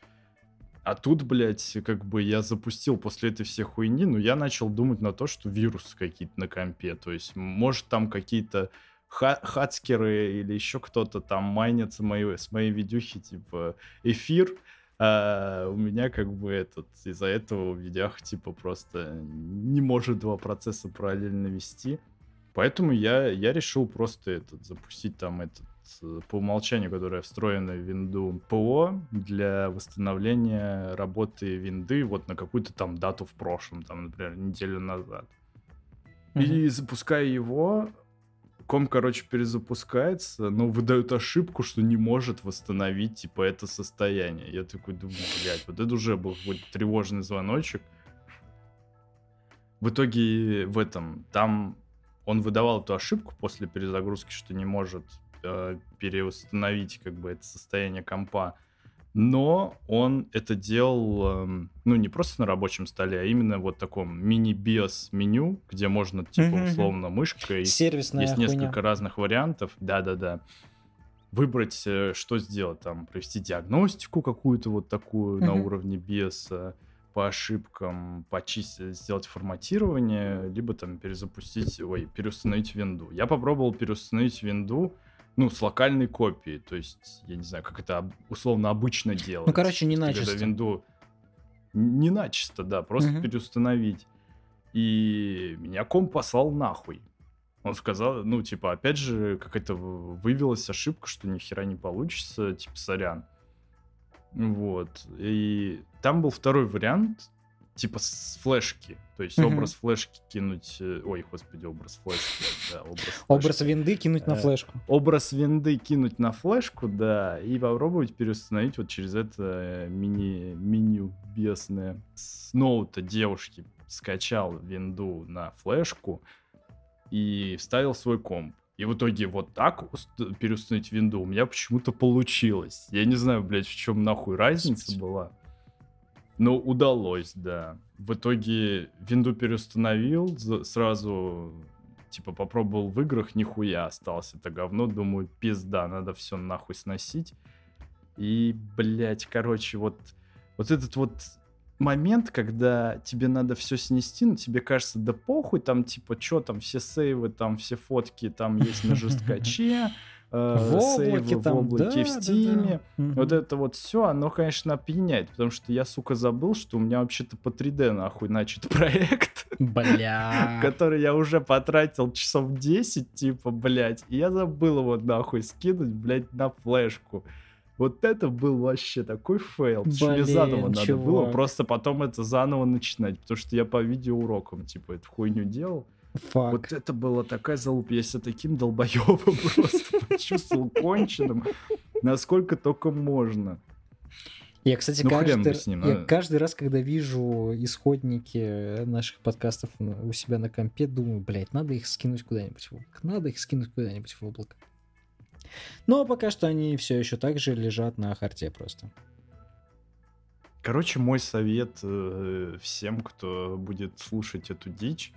А тут, блядь, как бы я запустил после этой всей хуйни, но я начал думать на то, что вирусы какие-то на компе. То есть, может, там какие-то ха- хацкеры или еще кто-то там майнятся мои, с моей видюхи, типа, эфир. А у меня как бы этот, из-за этого в видях типа просто не может два процесса параллельно вести. Поэтому я, я решил просто этот, запустить там этот э, по умолчанию, которая встроена в винду ПО для восстановления работы винды вот на какую-то там дату в прошлом, там, например, неделю назад. И запуская его, ком, короче, перезапускается, но выдает ошибку, что не может восстановить, типа, это состояние. Я такой думаю, блядь, вот это уже был какой-то тревожный звоночек. В итоге в этом, там он выдавал эту ошибку после перезагрузки, что не может э, переустановить, как бы, это состояние компа. Но он это делал, эм, ну, не просто на рабочем столе, а именно вот таком мини-биос меню, где можно, типа, условно, мышкой Сервисная есть хуйня. несколько разных вариантов. Да-да-да. Выбрать, э, что сделать, там, провести диагностику какую-то вот такую на Мгм. уровне биоса, по ошибкам почистить, сделать форматирование, либо там перезапустить, ой, переустановить винду. Я попробовал переустановить винду, ну, с локальной копией, то есть, я не знаю, как это условно обычно делать. Ну, короче, не Когда начисто. винду... Не начисто, да, просто Мгм. переустановить. И меня комп послал нахуй. Он сказал, ну, типа, опять же, какая-то вывелась ошибка, что ни хера не получится, типа, сорян. Вот. И там был второй вариант. Типа с флешки. То есть образ флешки кинуть... э, Ой, господи, образ флешки. Да, образ флешки. Образ винды кинуть на Э, флешку. образ винды кинуть на флешку, да, и попробовать переустановить вот через это э, мини, меню бесное. С ноута девушки скачал винду на флешку и вставил свой комп. И в итоге вот так уст- переустановить винду у меня почему-то получилось. Я не знаю, блядь, в чем нахуй разница была. Но удалось, да. В итоге винду переустановил, сразу типа попробовал в играх, нихуя осталось это говно. Думаю, пизда, надо все нахуй сносить. И, блядь, короче, вот, вот этот вот момент, когда тебе надо все снести, но тебе кажется, да похуй, там, типа, что там, все сейвы, там, все фотки там есть на жесткаче, э, В сейвы облаке в там, облаке, да, в да, Steam е. да. Мгм. Вот это вот все, оно, конечно, опьяняет, потому что я, сука, забыл, что у меня вообще-то по 3D нахуй начат проект, Бля. который я уже потратил часов 10, типа, блядь, и я забыл его нахуй скинуть, блядь, на флешку. Вот это был вообще такой фейл, что мне Блин, заново надо было чувак. просто потом это заново начинать, потому что я по видеоурокам, типа, эту хуйню делал. Фак. Вот это была такая залупа. Я себя таким долбоебом просто почувствовал конченым, насколько только можно. Я, кстати, Ну, каждый, с ним, я надо. каждый раз, когда вижу исходники наших подкастов у себя на компе, думаю, блядь, надо их скинуть куда-нибудь в облако. Надо их скинуть куда-нибудь в облако. Но пока что они все еще так же лежат на харте просто. Короче, мой совет э, всем, кто будет слушать эту дичь,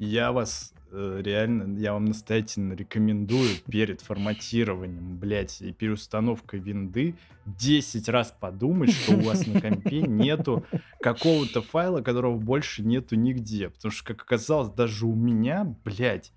я вас э, реально, я вам настоятельно рекомендую перед форматированием, блядь, и переустановкой винды 10 раз подумать, что у вас на компе нету какого-то файла, которого больше нету нигде. Потому что, как оказалось, даже у меня, блядь,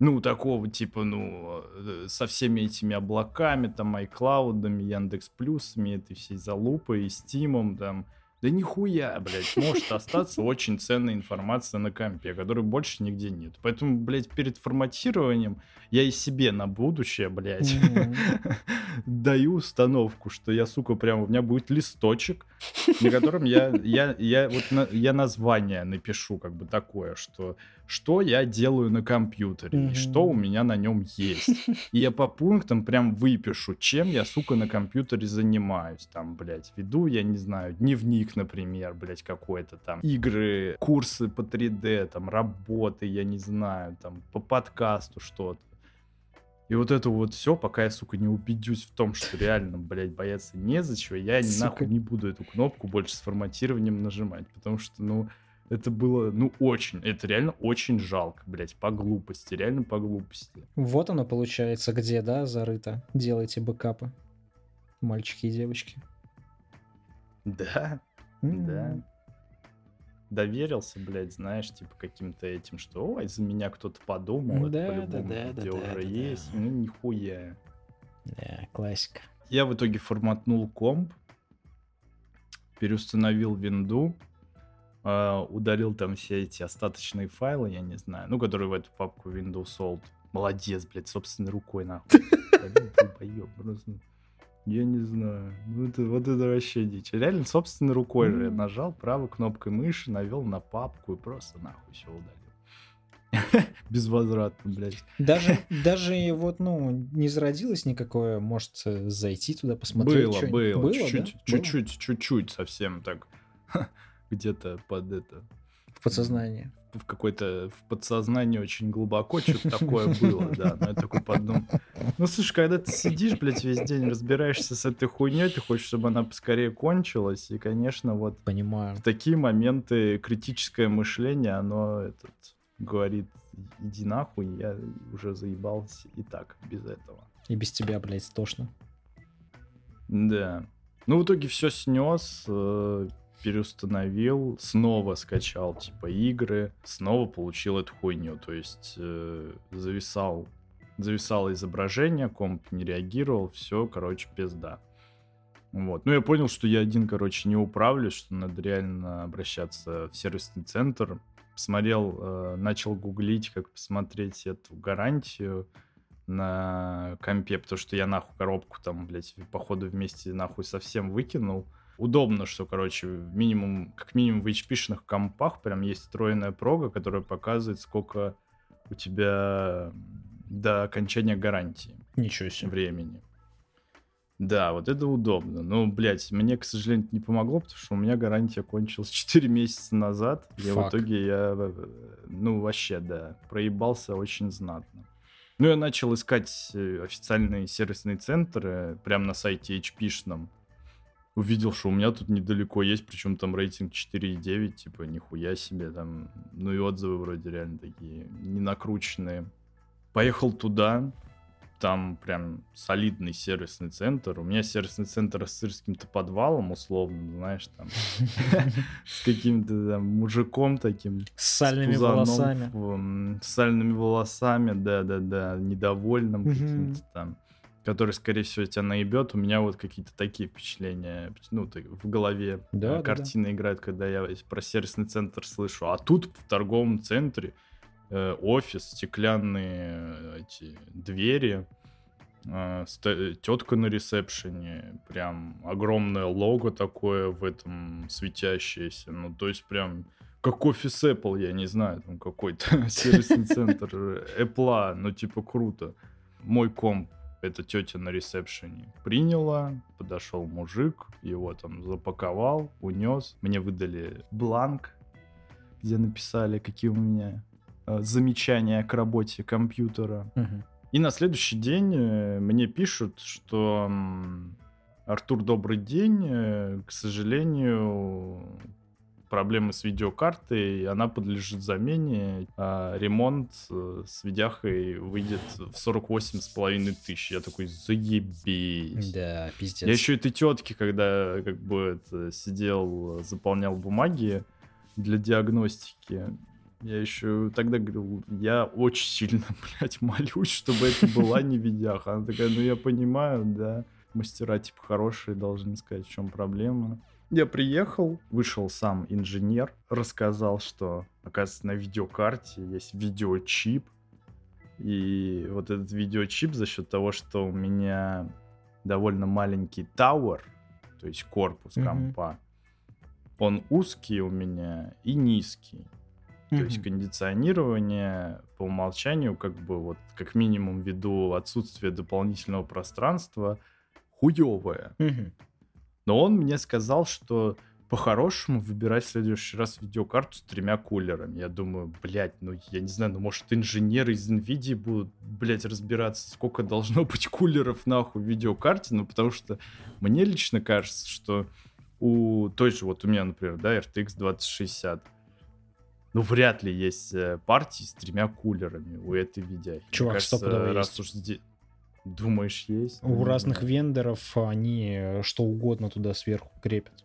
ну, такого типа, ну, э, со всеми этими облаками, там, iCloud, Яндекс Плюсами, этой всей залупой, и Стимом, там, да нихуя, блядь, может остаться очень ценная информация на компе, которой больше нигде нет. Поэтому, блядь, перед форматированием я и себе на будущее, блядь, даю установку, что я, сука, прям, у меня будет листочек, на котором я, я, я, вот на- я название напишу, как бы такое, что что я делаю на компьютере, и что у меня на нем есть. И я по пунктам прям выпишу, чем я, сука, на компьютере занимаюсь. Там, блядь, веду, я не знаю, дневник, например, блядь, какой-то там. Игры, курсы по 3D, там, работы, я не знаю, там, по подкасту что-то. И вот это вот все, пока я, сука, не убедюсь в том, что реально, блядь, бояться незачего, я Сука. нахуй не буду эту кнопку больше с форматированием нажимать. Потому что, ну, это было, ну, очень, это реально очень жалко, блядь, по глупости, реально по глупости. Вот оно получается, где, да, зарыто. Делайте бэкапы. Мальчики и девочки. Да, М. да. Доверился, блядь, знаешь, типа каким-то этим, что, ой, за меня кто-то подумал, это Да, да, по-любому да, где да, уже да, да, есть, да. ну, нихуя. Да, классика. Я в итоге форматнул комп, переустановил винду, а, удалил там все эти остаточные файлы, я не знаю, ну, которые в эту папку Windows Old. Молодец, блядь, собственной рукой, нахуй. Блин, долбоёб, просто. Я не знаю. Ну, это, вот это вообще дичь. Реально, собственной рукой же я М. нажал правой кнопкой мыши, навел на папку и просто нахуй все удалил. Безвозвратно, блядь. Даже, даже вот, ну, не зародилось никакое, может, зайти туда, посмотреть. Было, чё-нибудь? было, да? чуть-чуть, Было? чуть-чуть, чуть-чуть совсем так где-то под это, В подсознании. В какой-то в подсознании очень глубоко что-то такое было, да. Но я такой подумал. Ну, слушай, когда ты сидишь, блядь, весь день разбираешься с этой хуйней, ты хочешь, чтобы она поскорее кончилась, и, конечно, вот Понимаю. в такие моменты критическое мышление, оно этот говорит, иди нахуй, я уже заебался и так без этого. И без тебя, блядь, тошно. Да. Ну, в итоге все снес, э, переустановил, снова скачал, типа, игры, снова получил эту хуйню. То есть э, зависал, зависало изображение, комп не реагировал, все, короче, пизда. Вот. Ну, я понял, что я один, короче, не управлюсь, что надо реально обращаться в сервисный центр. Посмотрел, э, начал гуглить, как посмотреть эту гарантию на компе, потому что я нахуй коробку там, блядь, походу вместе нахуй совсем выкинул. Удобно, что, короче, минимум, как минимум в HP-шных компах прям есть встроенная прога, которая показывает, сколько у тебя до окончания гарантии. Ничего себе. Времени. Да, вот это удобно. Но, блядь, мне, к сожалению, не помогло, потому что у меня гарантия кончилась 4 месяца назад. И в итоге я, э, ну, вообще, да, проебался очень знатно. Ну, я начал искать э, официальные сервисные центры прямо на сайте HP-шном. Увидел, что у меня тут недалеко есть, причем там рейтинг 4,9, типа, нихуя себе, там, ну и отзывы вроде реально такие, не накрученные. Поехал туда, там прям солидный сервисный центр. У меня сервисный центр с каким-то подвалом, условно, знаешь, там, с каким-то там мужиком таким. С сальными волосами. С сальными волосами, да-да-да, недовольным каким-то там который, скорее всего, тебя наебет. У меня вот какие-то такие впечатления, ну, в голове да, картины да, да. играют, когда я про сервисный центр слышу. А тут в торговом центре Э, офис, стеклянные э, эти двери, э, тетка на ресепшене, прям огромное лого такое в этом светящееся, ну то есть прям как офис Apple, я не знаю, там какой-то сервисный центр Apple, ну типа круто. Мой комп эта тетя на ресепшене приняла, подошел мужик, его там запаковал, унес. Мне выдали бланк, где написали, какие у меня Э, замечания к работе компьютера. Угу. И на следующий день э, мне пишут, что Артур, добрый день. Э, к сожалению, проблемы с видеокартой, она подлежит замене. А ремонт с видяхой выйдет в 48 с половиной тысяч. Я такой, заебись. Да, пиздец. Я еще этой тетки, когда как бы это, сидел, заполнял бумаги для диагностики, я еще тогда говорил, я очень сильно, блядь, молюсь, чтобы это была не видяха. Она такая, ну я понимаю, да, мастера типа хорошие должны сказать, в чем проблема. Я приехал, вышел сам инженер, рассказал, что, оказывается, на видеокарте есть видеочип. И вот этот видеочип за счет того, что у меня довольно маленький тауэр, то есть корпус mm-hmm. компа, он узкий у меня и низкий. То mm-hmm. есть кондиционирование по умолчанию, как бы вот как минимум ввиду отсутствия дополнительного пространства, хуевое. Mm-hmm. Но он мне сказал, что по-хорошему выбирать в следующий раз видеокарту с тремя кулерами. Я думаю, блядь, ну я не знаю, ну может инженеры из NVIDIA будут, блядь, разбираться, сколько должно быть кулеров нахуй в видеокарте, ну потому что мне лично кажется, что у той же, вот у меня, например, да, RTX 2060, ну, вряд ли есть э, партии с тремя кулерами у этой видеохи. Чувак, Мне кажется, раз есть. уж. Думаешь, есть? У разных вендоров они э, что угодно туда сверху крепят.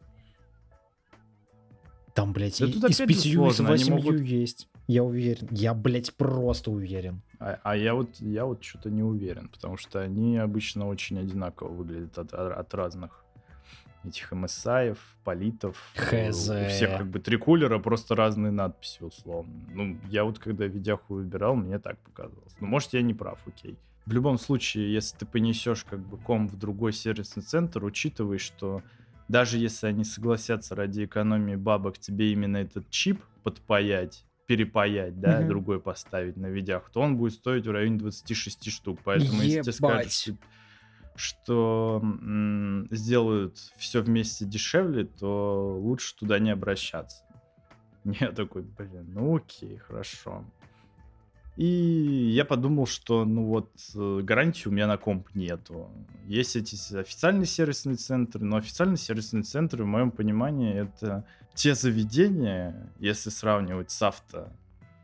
Там, блядь, да и, и с пятью, и с восемью могут... есть. Я уверен. Я, блядь, просто уверен. А, а я вот, я вот что-то не уверен, потому что они обычно очень одинаково выглядят от, от разных этих MSI, политов. Хз. У всех как бы три кулера, просто разные надписи условно. Ну, я вот когда видяху выбирал, мне так показалось. Ну, может, я не прав, окей. В любом случае, если ты понесешь как бы ком в другой сервисный центр, учитывай, что даже если они согласятся ради экономии бабок тебе именно этот чип подпаять, перепаять, да, угу. другой поставить на видях, то он будет стоить в районе 26 штук. Поэтому Ебать. если тебе скажут, что м- сделают все вместе дешевле, то лучше туда не обращаться. Я такой, блин, ну окей, хорошо. И я подумал, что, ну вот, э, гарантии у меня на комп нету. Есть эти официальные сервисные центры, но официальные сервисные центры, в моем понимании, это те заведения, если сравнивать с авто,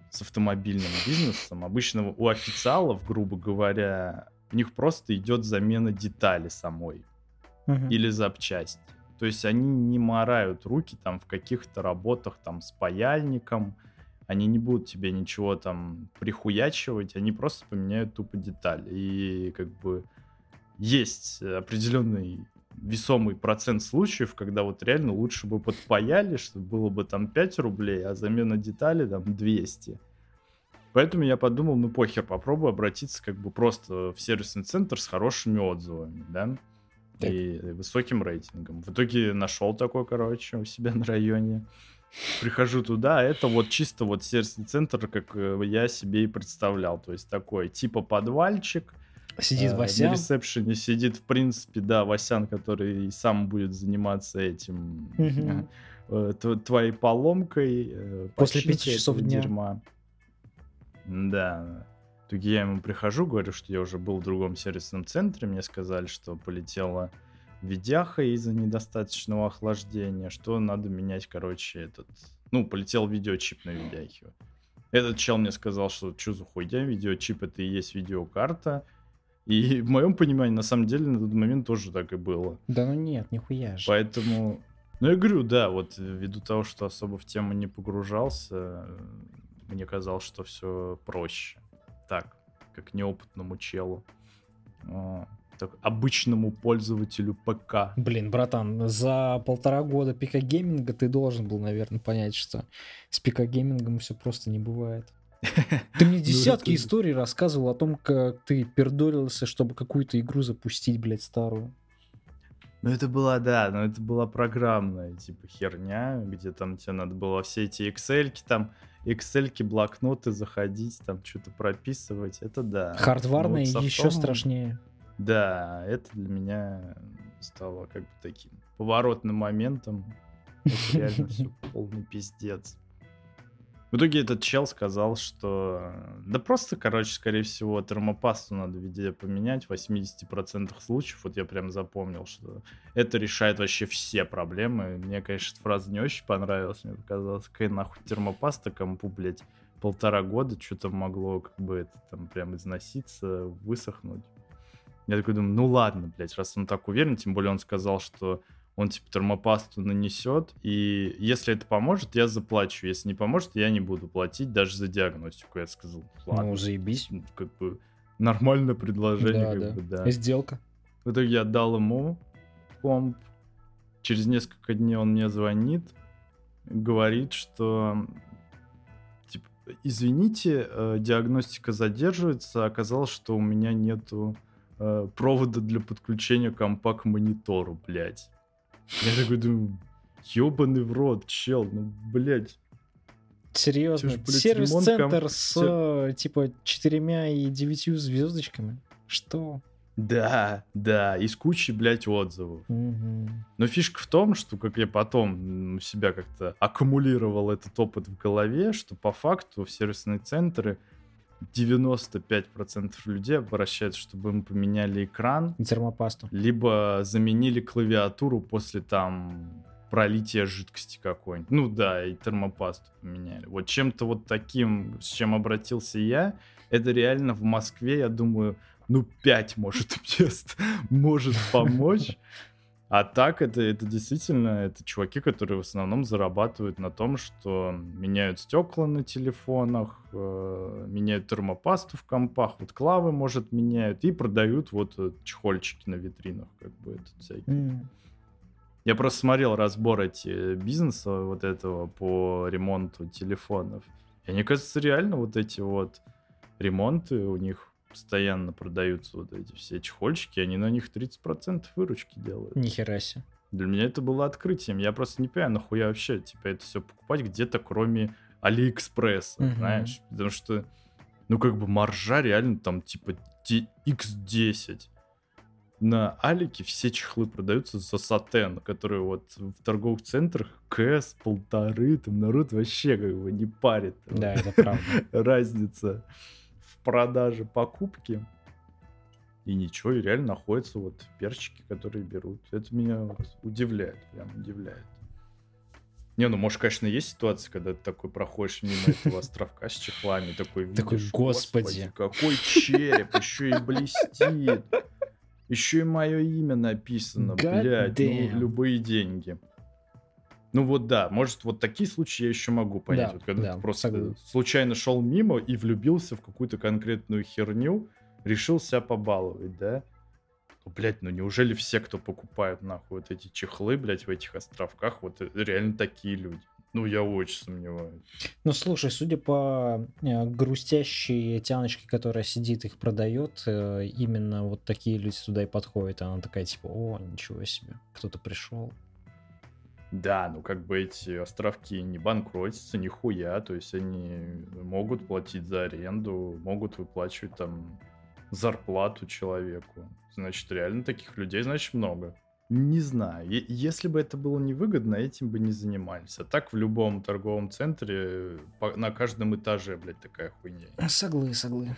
с автомобильным бизнесом, обычно у официалов, грубо говоря, у них просто идет замена детали самой угу. или запчасти. То есть они не морают руки там в каких-то работах там с паяльником, они не будут тебе ничего там прихуячивать, они просто поменяют тупо детали. И как бы есть определенный весомый процент случаев, когда вот реально лучше бы подпаяли, чтобы было бы там 5 рублей, а замена детали там 200. Поэтому я подумал, ну похер, попробую обратиться как бы просто в сервисный центр с хорошими отзывами, да. Так. И высоким рейтингом. В итоге нашел такой, короче, у себя на районе. Прихожу туда, это вот чисто вот сервисный центр, как э, я себе и представлял. То есть такой типа подвальчик, Сидит э, Васян. На ресепшене сидит, в принципе, да, Васян, который сам будет заниматься этим, угу. твоей поломкой. Э, После пяти часов дня. Дерьма. Да. Итоге я ему прихожу, говорю, что я уже был в другом сервисном центре, мне сказали, что полетела видяха из-за недостаточного охлаждения, что надо менять, короче, этот... Ну, полетел видеочип на видяхе. Этот чел мне сказал, что что за хуйня, видеочип это и есть видеокарта, и в моем понимании, на самом деле, на тот момент тоже так и было. Да ну нет, нихуя же. Поэтому, ну я говорю, да, вот ввиду того, что особо в тему не погружался, мне казалось, что все проще. Так, как неопытному челу. Так, обычному пользователю ПК. Блин, братан, за полтора года ПК гейминга ты должен был, наверное, понять, что с ПК геймингом все просто не бывает. Ты мне ну, десятки историй рассказывал о том, как ты пердолился, чтобы какую-то игру запустить, блядь, старую. Ну, это была, да, но это была программная, типа, херня, где там тебе надо было все эти excel там, excel блокноты заходить, там, что-то прописывать, это да. Хардварная вот еще страшнее. Да, это для меня стало как бы таким поворотным моментом. Это реально все полный пиздец. В итоге этот чел сказал, что да просто, короче, скорее всего, термопасту надо везде поменять в 80% случаев. Вот я прям запомнил, что это решает вообще все проблемы. Мне, конечно, эта фраза не очень понравилась. Мне показалось, какая нахуй термопаста компу, блядь, полтора года что-то могло как бы это там прям износиться, высохнуть. Я такой думаю, ну ладно, блядь, раз он так уверен, тем более он сказал, что он типа термопасту нанесет, и если это поможет, я заплачу. Если не поможет, я не буду платить даже за диагностику. Я сказал, ладно. Ну, заебись. Как бы нормальное предложение. Да, как да. Бы, да. Сделка. В итоге я дал ему комп. Через несколько дней он мне звонит, говорит, что типа, извините, э, диагностика задерживается, оказалось, что у меня нету э, провода для подключения компа к монитору, блядь. Я такой думаю, ебаный в рот, чел, ну, блядь. Серьезно, сервис-центр ком... с, типа, четырьмя и девятью звездочками? Что? Да, да, из кучи, блядь, отзывов. Угу. Но фишка в том, что как я потом у себя как-то аккумулировал этот опыт в голове, что по факту в сервисные центры 95% людей обращаются, чтобы им поменяли экран. Термопасту. Либо заменили клавиатуру после там пролития жидкости какой-нибудь. Ну да, и термопасту поменяли. Вот чем-то вот таким, с чем обратился я, это реально в Москве, я думаю, ну 5 может мест может помочь. А так это, это действительно это чуваки, которые в основном зарабатывают на том, что меняют стекла на телефонах, э, меняют термопасту в компах, вот клавы, может, меняют и продают вот э, чехольчики на витринах, как бы это всякие. Mm. Я просто смотрел разбор эти бизнеса вот этого по ремонту телефонов. И мне кажется, реально вот эти вот ремонты у них постоянно продаются вот эти все чехольчики, они на них 30% выручки делают. Нихера себе. Для меня это было открытием. Я просто не понимаю, нахуя вообще, типа, это все покупать где-то, кроме Алиэкспресса, угу. знаешь? Потому что, ну, как бы маржа реально там, типа, X10. На Алике все чехлы продаются за сатен, которые вот в торговых центрах КС полторы, там народ вообще как бы не парит. Да, это правда. Разница продаже покупки. И ничего, и реально находятся вот перчики, которые берут. Это меня вот удивляет, прям удивляет. Не, ну, может, конечно, есть ситуация, когда ты такой проходишь мимо этого островка с чехлами, такой видишь, такой, господи. господи, какой череп, еще и блестит. Еще и мое имя написано, God блядь, ну, любые деньги. Ну вот да, может, вот такие случаи я еще могу понять. Да, вот когда да, ты просто согласен. случайно шел мимо и влюбился в какую-то конкретную херню, решил себя побаловать, да? Ну, блядь, ну неужели все, кто покупает нахуй вот эти чехлы, блядь, в этих островках, вот э, реально такие люди? Ну, я очень сомневаюсь. Ну, слушай, судя по э, грустящей тяночке, которая сидит, их продает, э, именно вот такие люди туда и подходят. Она такая, типа, о, ничего себе, кто-то пришел. Да, ну как бы эти островки не банкротятся, нихуя. То есть они могут платить за аренду, могут выплачивать там зарплату человеку. Значит, реально таких людей, значит, много. Не знаю. Если бы это было невыгодно, этим бы не занимались. А так в любом торговом центре на каждом этаже, блядь, такая хуйня. Соглы, соглы.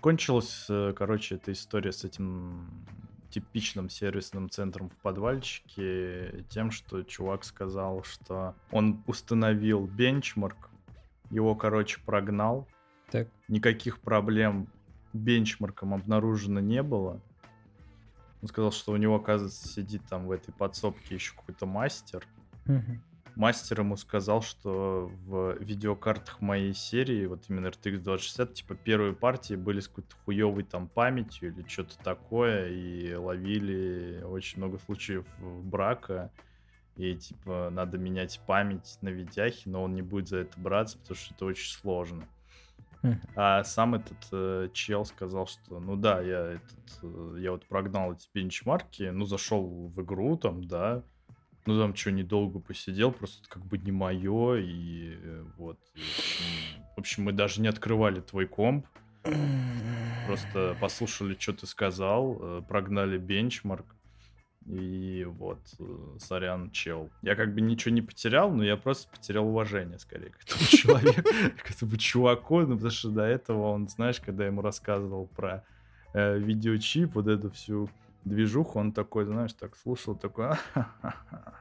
Кончилась, э, короче, эта история с этим типичным сервисным центром в подвальчике тем, что чувак сказал, что он установил бенчмарк, его, короче, прогнал, Так. никаких проблем бенчмарком обнаружено не было. Он сказал, что у него, оказывается, сидит там в этой подсобке еще какой-то мастер. Мгм. Мастер ему сказал, что в видеокартах моей серии, вот именно RTX 2060, типа первые партии были с какой-то хуевой там памятью или что-то такое, и ловили очень много случаев брака, и типа надо менять память на видяхе, но он не будет за это браться, потому что это очень сложно. Мгм. А сам этот э, чел сказал, что ну да, я этот, э, я вот прогнал эти бенчмарки, ну зашел в игру там, да, ну там что, недолго посидел, просто как бы не мое, и э, вот. и, в, общем, мы даже не открывали твой комп, просто послушали, что ты сказал, э, прогнали бенчмарк, и вот, э, сорян, чел. Я как бы ничего не потерял, но я просто потерял уважение, скорее, к этому человеку, к этому чуваку, ну, потому что до этого он, знаешь, когда ему рассказывал про видеочип, вот эту всю движуху, он такой, знаешь, так слушал, такой, «А-ха-ха-ха,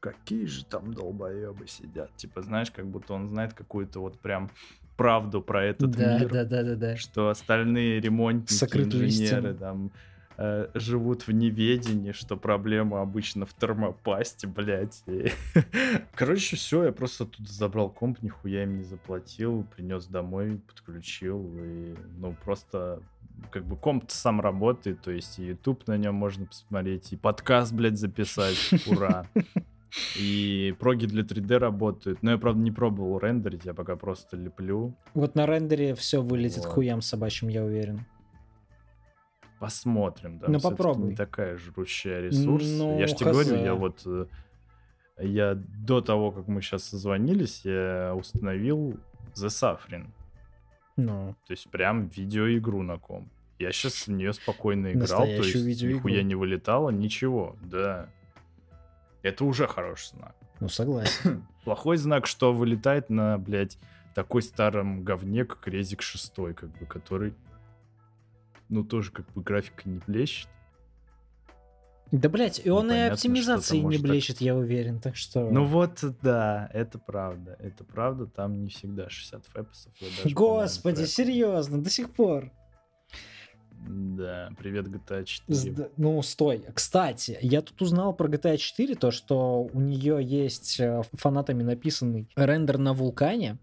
какие же там долбоебы сидят. Типа, знаешь, как будто он знает какую-то вот прям правду про этот Да, мир, да, да, да, да. что остальные ремонтники, Сокрытую инженеры истину. там э, живут в неведении, что проблема обычно в термопасте, блядь. и- Короче, все, я просто оттуда забрал комп, нихуя им не заплатил, принес домой, подключил, и, ну, просто как бы комп сам работает, то есть и YouTube на нем можно посмотреть, и подкаст, блядь, записать, ура. И проги для 3D работают. Но я, правда, не пробовал рендерить, я пока просто леплю. Вот на рендере все вылетит Вот. хуям собачьим, я уверен. Посмотрим, да. Ну, попробуй. Не такая жрущая ресурс. Ну, я же тебе говорю, я вот... э, Я до того, как мы сейчас созвонились, я установил The Suffering. Ну, То есть прям видеоигру на ком. Я сейчас в нее спокойно играл, то Настоящую есть видеоигру. нихуя не вылетало, ничего, да. Это уже хороший знак. ну согласен. Плохой знак, что вылетает на, блядь, такой старом говне, как Резик 6, как бы, который, ну, тоже как бы графика не блещет. Да, блять, и он и оптимизации не может так- блещет, я уверен, так что... Ну вот, да, это правда. Это правда, там не всегда 60 фэпсов. Господи, серьезно, до сих пор. Да, привет GTA 4. Сда- Ну, стой. Кстати, я тут узнал про GTA 4, то, что у нее есть э, фанатами написанный рендер на вулкане,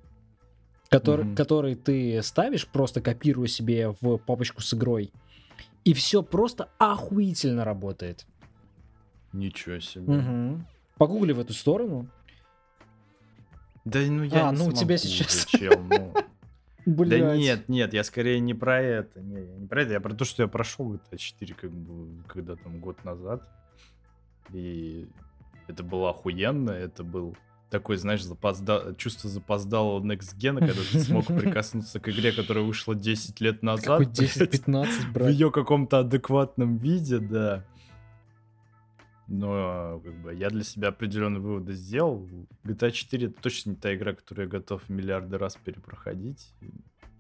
который, Мгм. который ты ставишь, просто копируя себе в папочку с игрой, и все просто охуительно работает. Ничего себе. Мгм. Погугли в эту сторону. Да ну я А, не ну, у тебя сейчас- чел, ну. Да нет, нет, я скорее не про это. Не, я не про это, я про то, что я прошел GTA 4 как бы когда там год назад. И это было охуенно, это был такой, знаешь, запозда... чувство запоздалого Next Gen, когда ты смог прикоснуться к игре, которая вышла 10 лет назад. Какой блядь, 10-15, в брат. ее каком-то адекватном виде, да. Но как бы я для себя определенные выводы сделал. GTA 4 это точно не та игра, которую я готов миллиарды раз перепроходить.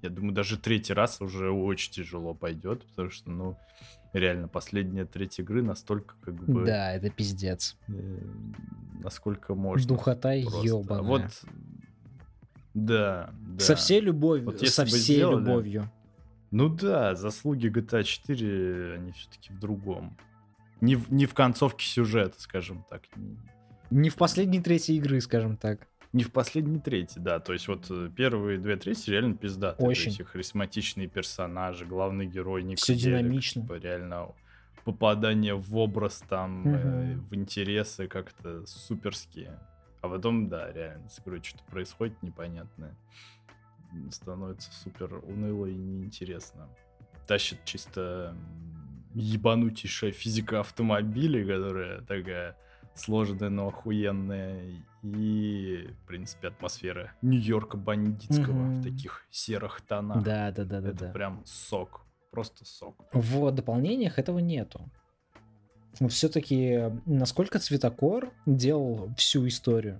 Я думаю, даже третий раз уже очень тяжело пойдет, потому что, ну, реально, последняя треть игры настолько, как бы, Да, это пиздец. э, насколько можно. Духота ебаная. Вот, да, да. Со всей любовью, Вот со всей сделали- любовью. Ну да, заслуги GTA 4, они все-таки в другом. Не в, не в концовке сюжета, скажем так. Не в последней третьей игры, скажем так. Не в последней трети, да. То есть вот э, первые две трети реально пиздатые. Очень. То есть и харизматичные персонажи, главный герой Ник Всё Беллик, динамично. типа, реально попадание в образ там, э, Мгм. в интересы как-то суперские. А потом, да, реально, игрой что-то происходит непонятное. Становится супер уныло и неинтересно. Тащит чисто ебанутейшая физика автомобилей, которая такая сложная, но охуенная. И, в принципе, атмосфера Нью-Йорка бандитского Мгм. в таких серых тонах. Да, да, да, да, Это да. прям сок. Просто сок. В дополнениях этого нету. Все-таки насколько цветокор делал всю историю.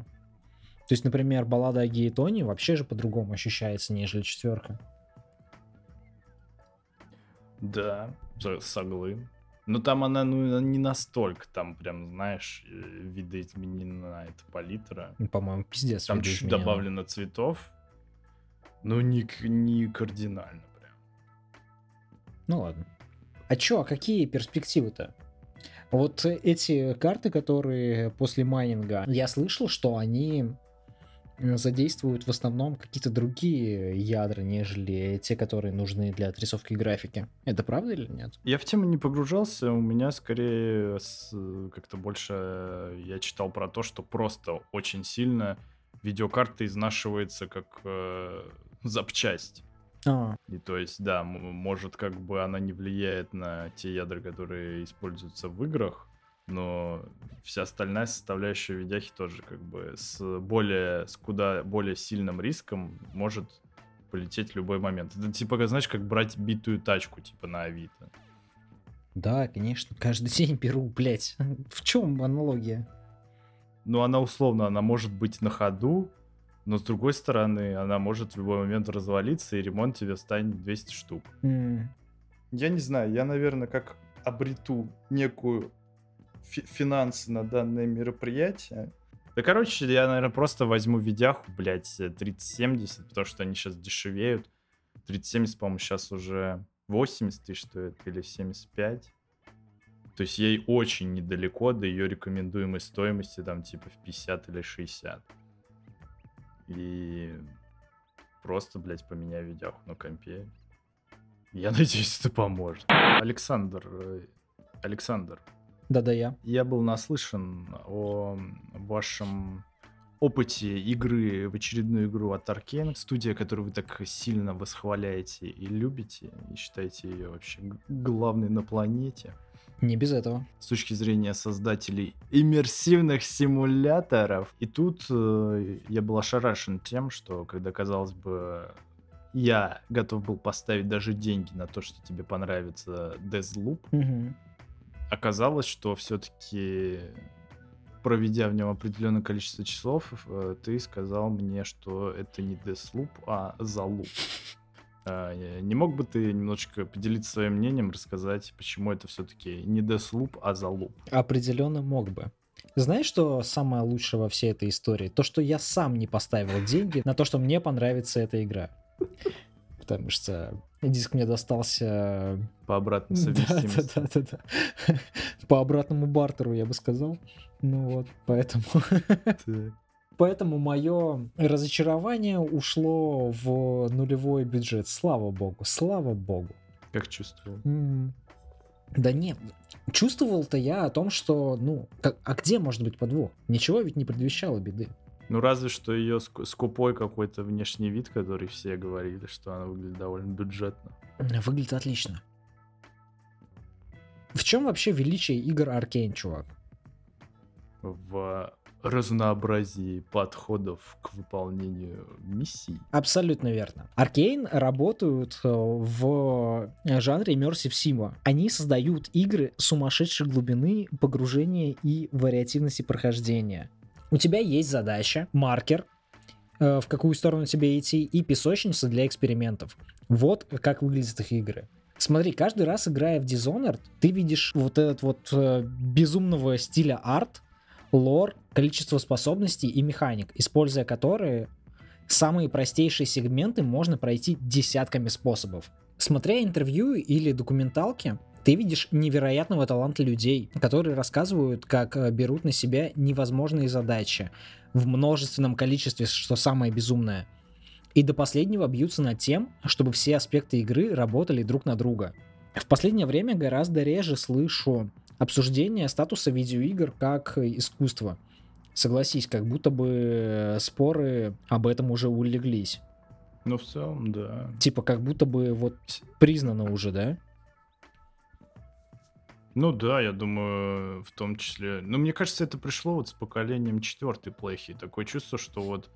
То есть, например, баллада о Гейтоне вообще же по-другому ощущается, нежели четверка. Да, со- соглы. Но там она, ну, не настолько, там прям, знаешь, э, видоизменена эта палитра. Ну, По-моему, пиздец. Там чуть видоизменено. добавлено цветов, но не, не кардинально прям. Ну ладно. А чё, а какие перспективы-то? Вот эти карты, которые после майнинга, я слышал, что они э, задействуют в основном какие-то другие ядра, нежели те, которые нужны для отрисовки графики. Это правда или нет? Я в тему не погружался, у меня скорее с- как-то больше э, я читал про то, что просто очень сильно видеокарта изнашивается как э, запчасть. А, И то есть, да, может, как бы она не влияет на те ядра, которые используются в играх, но вся остальная составляющая видяхи тоже как бы с более, с куда более сильным риском может полететь в любой момент. Это типа, как, знаешь, как брать битую тачку, типа, на Авито. да, конечно. Каждый день беру, блять. В чем аналогия? Ну, она условно, она может быть на ходу, но с другой стороны, она может в любой момент развалиться, и ремонт тебе станет 200 штук. М, Я не знаю, я, наверное, как обрету некую финансы на данное мероприятие. Да, короче, я, наверное, просто возьму видяху, блядь, 3070, потому что они сейчас дешевеют. 3070, по-моему, сейчас уже 80 тысяч стоит или 75. То есть ей очень недалеко до ее рекомендуемой стоимости, там, типа, в 50 или 60. И просто, блядь, поменяю видяху на компе. Я надеюсь, это поможет. Александр, э, Александр, Да-да, я. я был наслышан о вашем опыте игры в очередную игру от Arkane, студия, которую вы так сильно восхваляете и любите, и считаете ее вообще главной на планете. Не без этого. С точки зрения создателей иммерсивных симуляторов. И тут э, я был ошарашен тем, что когда, казалось бы, я готов был поставить даже деньги на то, что тебе понравится Deathloop, Мгм. Оказалось, что все-таки проведя в нем определенное количество часов, э, ты сказал мне, что это не Deathloop, а Залуп. А, Не мог бы ты немножечко поделиться своим мнением, рассказать, почему это все-таки не Deathloop, а Залуп? Определенно мог бы. Знаешь, что самое лучшее во всей этой истории? То, что я сам не поставил деньги на то, что мне понравится эта игра. Потому что диск мне достался... По обратной совместимости. да, да, да, да. По обратному бартеру, я бы сказал. Ну вот, поэтому... Поэтому мое разочарование ушло в нулевой бюджет. Слава богу, слава богу. Как чувствовал? Да нет, чувствовал-то я о том, что, ну, как- а где может быть подвох? Ничего ведь не предвещало беды. Ну, разве что ее скупой какой-то внешний вид, который все говорили, что она выглядит довольно бюджетно. Выглядит отлично. В чем вообще величие игр Аркейн, чувак? В разнообразии подходов к выполнению миссий. Абсолютно верно. Аркейн работают э, в жанре Immersive Sim. Они создают игры сумасшедшей глубины, погружения и вариативности прохождения. У тебя есть задача, маркер, э, в какую сторону тебе идти, и песочница для экспериментов. Вот как выглядят их игры. Смотри, каждый раз играя в Dishonored, ты видишь вот этот вот э, безумного стиля арт, лор, количество способностей и механик, используя которые самые простейшие сегменты можно пройти десятками способов. Смотря интервью или документалки, ты видишь невероятного таланта людей, которые рассказывают, как э, берут на себя невозможные задачи в множественном количестве, что самое безумное. И до последнего бьются над тем, чтобы все аспекты игры работали друг на друга. В последнее время гораздо реже слышу обсуждение статуса видеоигр как искусства. Согласись, как будто бы споры об этом уже улеглись. Ну, в целом, да. Типа, как будто бы вот признано уже, да? Ну да, я думаю, в том числе. Но мне кажется, это пришло вот с поколением четвертой плейхи. Такое чувство, что вот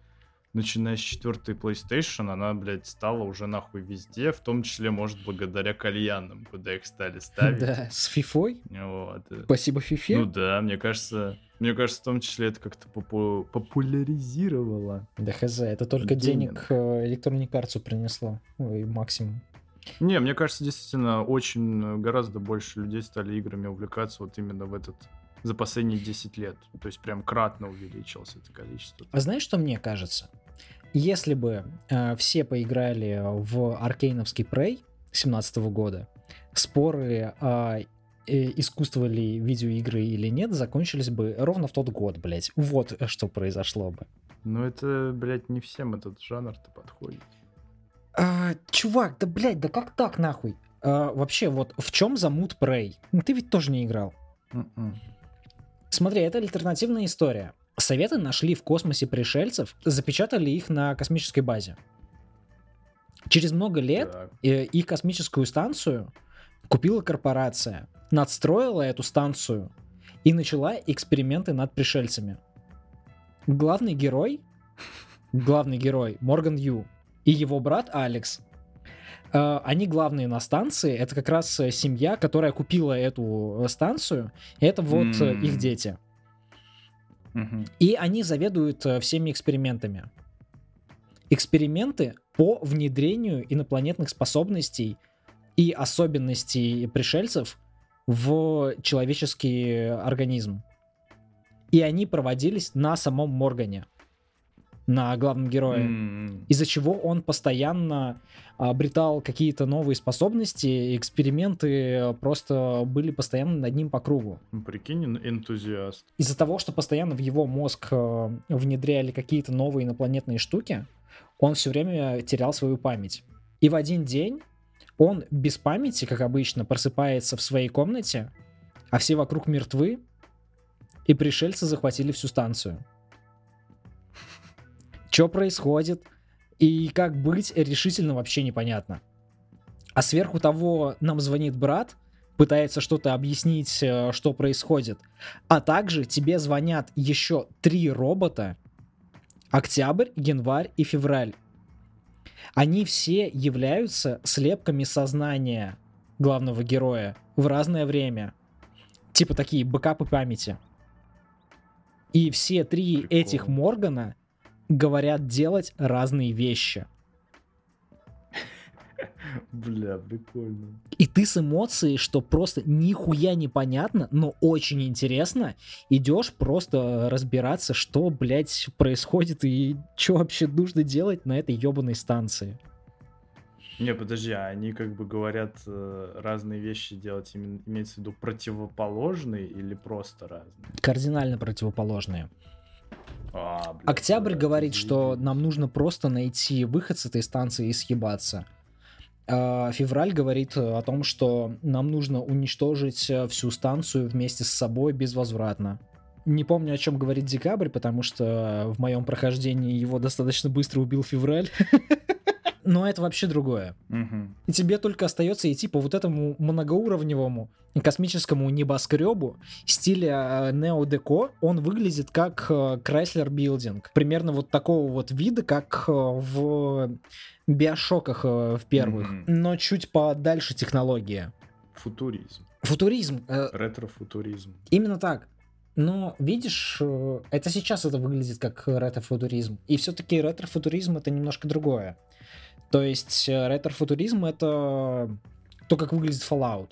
начиная с четвертой PlayStation, она, блядь, стала уже нахуй везде, в том числе, может, благодаря кальянам, куда их стали ставить. Да, с фифой? Вот. Спасибо фифе? Ну да, мне кажется, мне кажется, в том числе это как-то попу- популяризировало. Да хз, это только Гейминг. денег э, Electronic Arts принесло. Ой, максимум. Не, мне кажется, действительно, очень э, гораздо больше людей стали играми увлекаться вот именно в этот за последние 10 лет. То есть прям кратно увеличилось это количество. А знаешь, что мне кажется? Если бы э, все поиграли в аркейновский Prey 17 года, споры о э, искусство ли видеоигры или нет закончились бы ровно в тот год, блять. Вот что произошло бы. Но это, блядь, не всем этот жанр-то подходит. А, чувак, да блять, да как так нахуй? А, вообще, вот в чем замут Prey? Ну, Ты ведь тоже не играл. М-м. Смотри, это альтернативная история. Советы нашли в космосе пришельцев, запечатали их на космической базе. Через много лет Так. э, их космическую станцию купила корпорация, надстроила эту станцию и начала эксперименты над пришельцами. Главный герой, главный герой Морган Ю и его брат Алекс, э, они главные на станции. Это как раз э, семья, которая купила эту э, станцию. Это вот М. их дети. Мгм. И они заведуют всеми экспериментами. Эксперименты по внедрению инопланетных способностей и особенностей пришельцев в человеческий организм. И они проводились на самом Моргане, на главном герое. М-м. Из-за чего он постоянно обретал какие-то новые способности, эксперименты просто были постоянно над ним по кругу Ну, Прикинь, эн- энтузиаст. из-за того, что постоянно в его мозг э, внедряли какие-то новые инопланетные штуки, он все время терял свою память. И в один день он без памяти, как обычно, просыпается в своей комнате, а все вокруг мертвы, и пришельцы захватили всю станцию. Что происходит? И как быть, решительно вообще непонятно. А сверху того нам звонит брат, пытается что-то объяснить, э, что происходит. А также тебе звонят еще три робота. Октябрь, январь и февраль. Они все являются слепками сознания главного героя в разное время. Типа такие бэкапы памяти. И все три Прикол. этих Моргана говорят делать разные вещи. Бля, прикольно. И ты с эмоцией, что просто нихуя непонятно, но очень интересно, идешь просто разбираться, что, блядь, происходит и что вообще нужно делать на этой ебаной станции. Не, подожди, а они как бы говорят э, разные вещи делать, именно, имеется в виду противоположные или просто разные? Кардинально противоположные. А, Октябрь говорит, что нам нужно просто найти выход с этой станции и съебаться. А Февраль говорит э, о том, что нам нужно уничтожить э, всю станцию вместе с собой безвозвратно. Не помню, о чем говорит Декабрь, потому что в моем прохождении его достаточно быстро убил Февраль. Но это вообще другое. Мгм. И тебе только остается идти по вот этому многоуровневому космическому небоскребу стиля Нео Деко. Он выглядит как э, Chrysler Building. Примерно вот такого вот вида, как э, в Биошоках э, в первых. Мгм. Но чуть подальше технология. Футуризм. Футуризм. э, Ретро-футуризм. Именно так. Но видишь, э, это сейчас это выглядит как ретро-футуризм. И все-таки ретро-футуризм это немножко другое. То есть э, ретро-футуризм это то, как выглядит Fallout.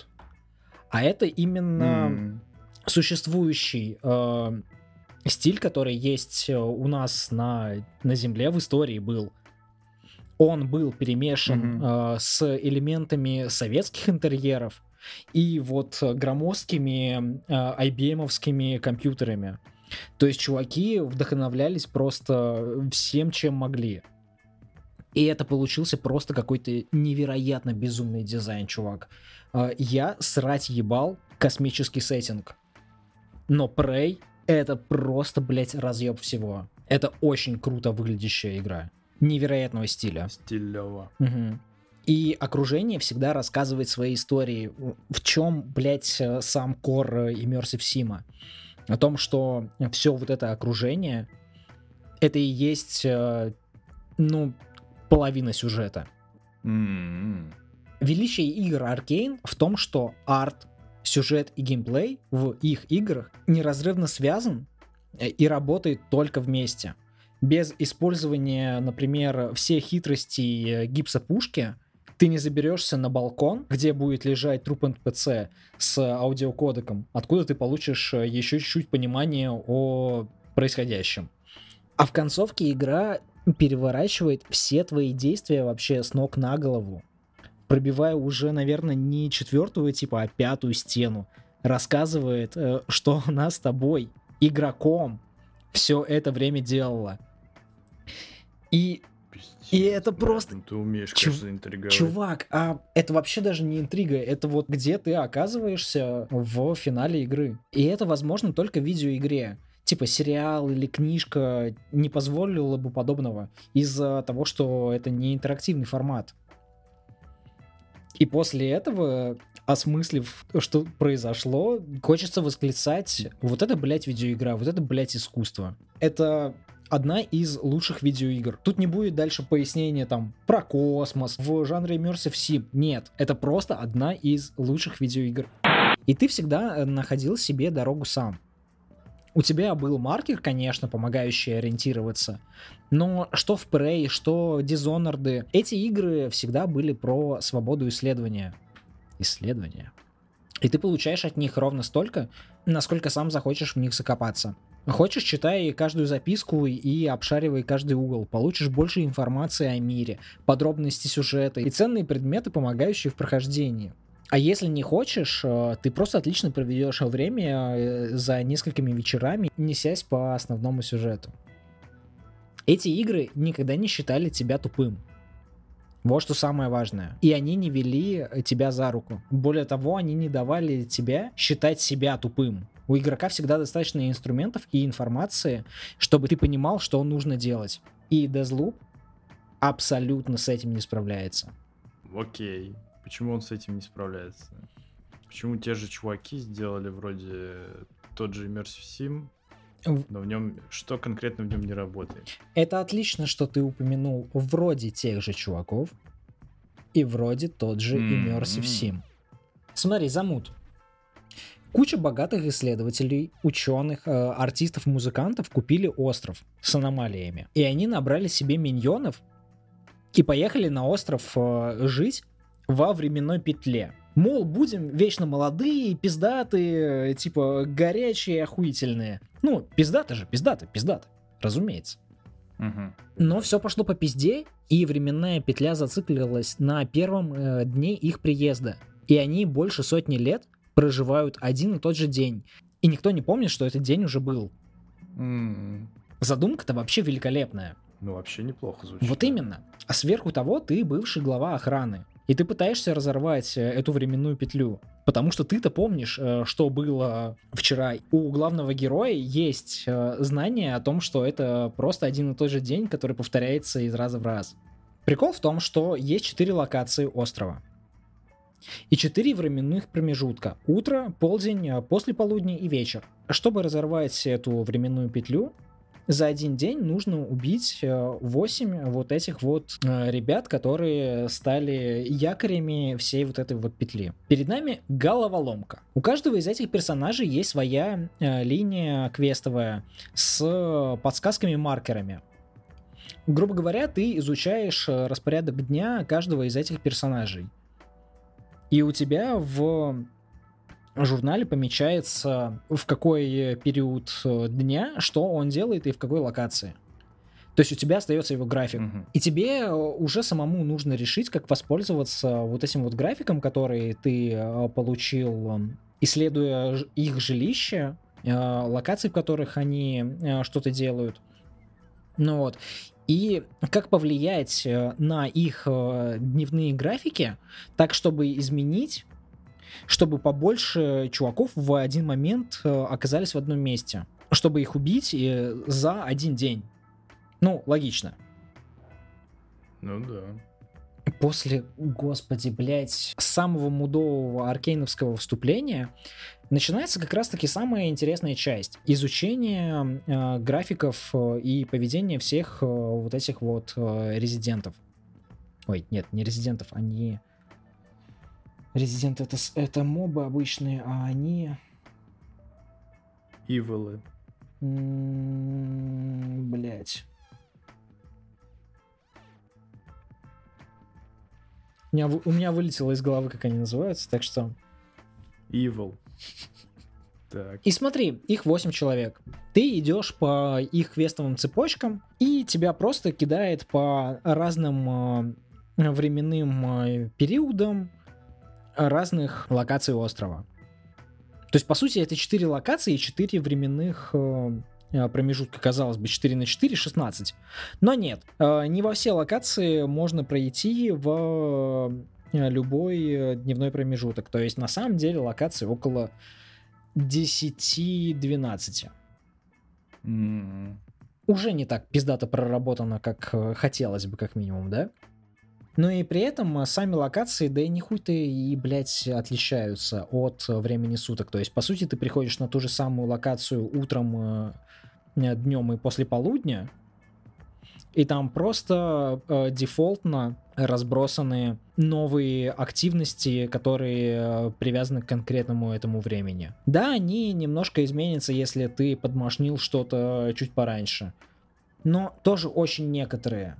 А это именно М. существующий э, стиль, который есть э, у нас на, на Земле в истории был. Он был перемешан Мгм. э, с элементами советских интерьеров и вот громоздкими э, IBM-овскими компьютерами. То есть чуваки вдохновлялись просто всем, чем могли. И это получился просто какой-то невероятно безумный дизайн, чувак. Э, Я срать ебал космический сеттинг. Но Prey — это просто, блядь, разъеб всего. Это очень круто выглядящая игра. Невероятного стиля. Стилево. Мгм. И окружение всегда рассказывает свои истории. В чем, блядь, э, сам кор э, Immersive Sim? О том, что все вот это окружение, это и есть, э, ну, половина сюжета. М-м. Величие игр Arkane в том, что арт, сюжет и геймплей в их играх неразрывно связан э, и работает только вместе. Без использования, например, всех хитростей э, гипсопушки ты не заберешься на балкон, где будет лежать труп НПЦ с аудиокодеком, откуда ты получишь э, еще чуть-чуть понимания о происходящем. А в концовке игра переворачивает все твои действия вообще с ног на голову пробивая уже, наверное, не четвертую типа, а пятую стену, рассказывает, э, что она с тобой, игроком, все это время делала. И, Пиздец, И это просто- ну ты умеешь, Чу- конечно, интриговать. чувак, а это вообще даже не интрига, это вот где ты оказываешься в финале игры. И это возможно только в видеоигре. Типа сериал или книжка не позволила бы подобного из-за того, что это не интерактивный формат. И после этого, осмыслив, что произошло, хочется восклицать, вот это, блядь, видеоигра, вот это, блядь, искусство. Это одна из лучших видеоигр. Тут не будет дальше пояснения там про космос в жанре Immersive Sim. Нет, это просто одна из лучших видеоигр. И ты всегда э, находил себе дорогу сам. У тебя был маркер, конечно, помогающий ориентироваться, но что в Prey, что Dishonored, эти игры всегда были про свободу исследования. Исследования. И ты получаешь от них ровно столько, насколько сам захочешь в них закопаться. Хочешь, читай каждую записку и обшаривай каждый угол. Получишь больше информации о мире, подробности сюжета и ценные предметы, помогающие в прохождении. А если не хочешь, э, ты просто отлично проведешь время э, за несколькими вечерами, несясь по основному сюжету. Эти игры никогда не считали тебя тупым. Вот что самое важное. И они не вели э, тебя за руку. Более того, они не давали тебя считать себя тупым. У игрока всегда достаточно инструментов и информации, чтобы ты понимал, что нужно делать. И Deathloop абсолютно с этим не справляется. Окей. Почему он с этим не справляется? Почему те же чуваки сделали вроде тот же Immersive Sim, но в нем что конкретно в нем не работает? Это отлично, что ты упомянул вроде тех же чуваков и вроде тот же Immersive Sim. Смотри, замут. Куча богатых исследователей, ученых, э, артистов, музыкантов купили остров с аномалиями. И они набрали себе миньонов и поехали на остров э, жить во временной петле. Мол, будем вечно молодые, пиздатые, типа горячие, охуительные. Ну, пиздаты же, пиздаты, пиздаты, разумеется. Мгм. Но все пошло по пизде, и временная петля зациклилась на первом э, дне их приезда. И они больше сотни лет проживают один и тот же день. И никто не помнит, что этот день уже был. М. Задумка-то вообще великолепная. Ну, вообще неплохо звучит. Вот именно. А сверху того ты бывший глава охраны. И ты пытаешься разорвать э, эту временную петлю. Потому что ты-то помнишь, э, что было вчера. У главного героя есть э, знание о том, что это просто один и тот же день, который повторяется из раза в раз. Прикол в том, что есть четыре локации острова. И четыре временных промежутка. Утро, полдень, после полудня и вечер. Чтобы разорвать эту временную петлю, за один день нужно убить 8 вот этих вот э, ребят, которые стали якорями всей вот этой вот петли. Перед нами головоломка. У каждого из этих персонажей есть своя э, линия квестовая с подсказками-маркерами. Грубо говоря, ты изучаешь э, распорядок дня каждого из этих персонажей. И у тебя в журнале помечается, в какой период э, дня, что он делает и в какой локации. То есть у тебя остается его график. Мгм. И тебе э, уже самому нужно решить, как воспользоваться вот этим вот графиком, который ты э, получил, э, исследуя их жилище, э, локации, в которых они э, что-то делают. Ну вот. И как повлиять э, на их э, дневные графики, так, чтобы изменить, чтобы побольше чуваков в один момент э, оказались в одном месте. чтобы их убить э, за один день. Ну, логично. Ну да. После, господи, блядь, самого мудового аркейновского вступления начинается как раз-таки самая интересная часть. Изучение э, графиков э, и поведения всех э, вот этих вот э, резидентов. Ой, нет, не резидентов, они... Резиденты это, это мобы обычные, а они... Иволы. Блять. У меня, у меня вылетело из головы, как они называются, так что... Evil. Так. И смотри, их 8 человек. Ты идешь по их квестовым цепочкам, и тебя просто кидает по разным э, временным э, периодам разных локаций острова. То есть, по сути, это 4 локации и 4 временных э, э, промежутка. Казалось бы, 4 на 4, 16. Но нет, э, не во все локации можно пройти в любой дневной промежуток. То есть, на самом деле, локаций около 10-12. М. Уже не так пиздато проработано, как хотелось бы, как минимум, да? Но и при этом э, сами локации, да и не хуй-то и, блядь, отличаются от э, времени суток. То есть, по сути, ты приходишь на ту же самую локацию утром, э, днем и после полудня, и там просто э, дефолтно разбросаны новые активности, которые привязаны к конкретному этому времени. Да, они немножко изменятся, если ты подмашнил что-то чуть пораньше. Но тоже очень некоторые.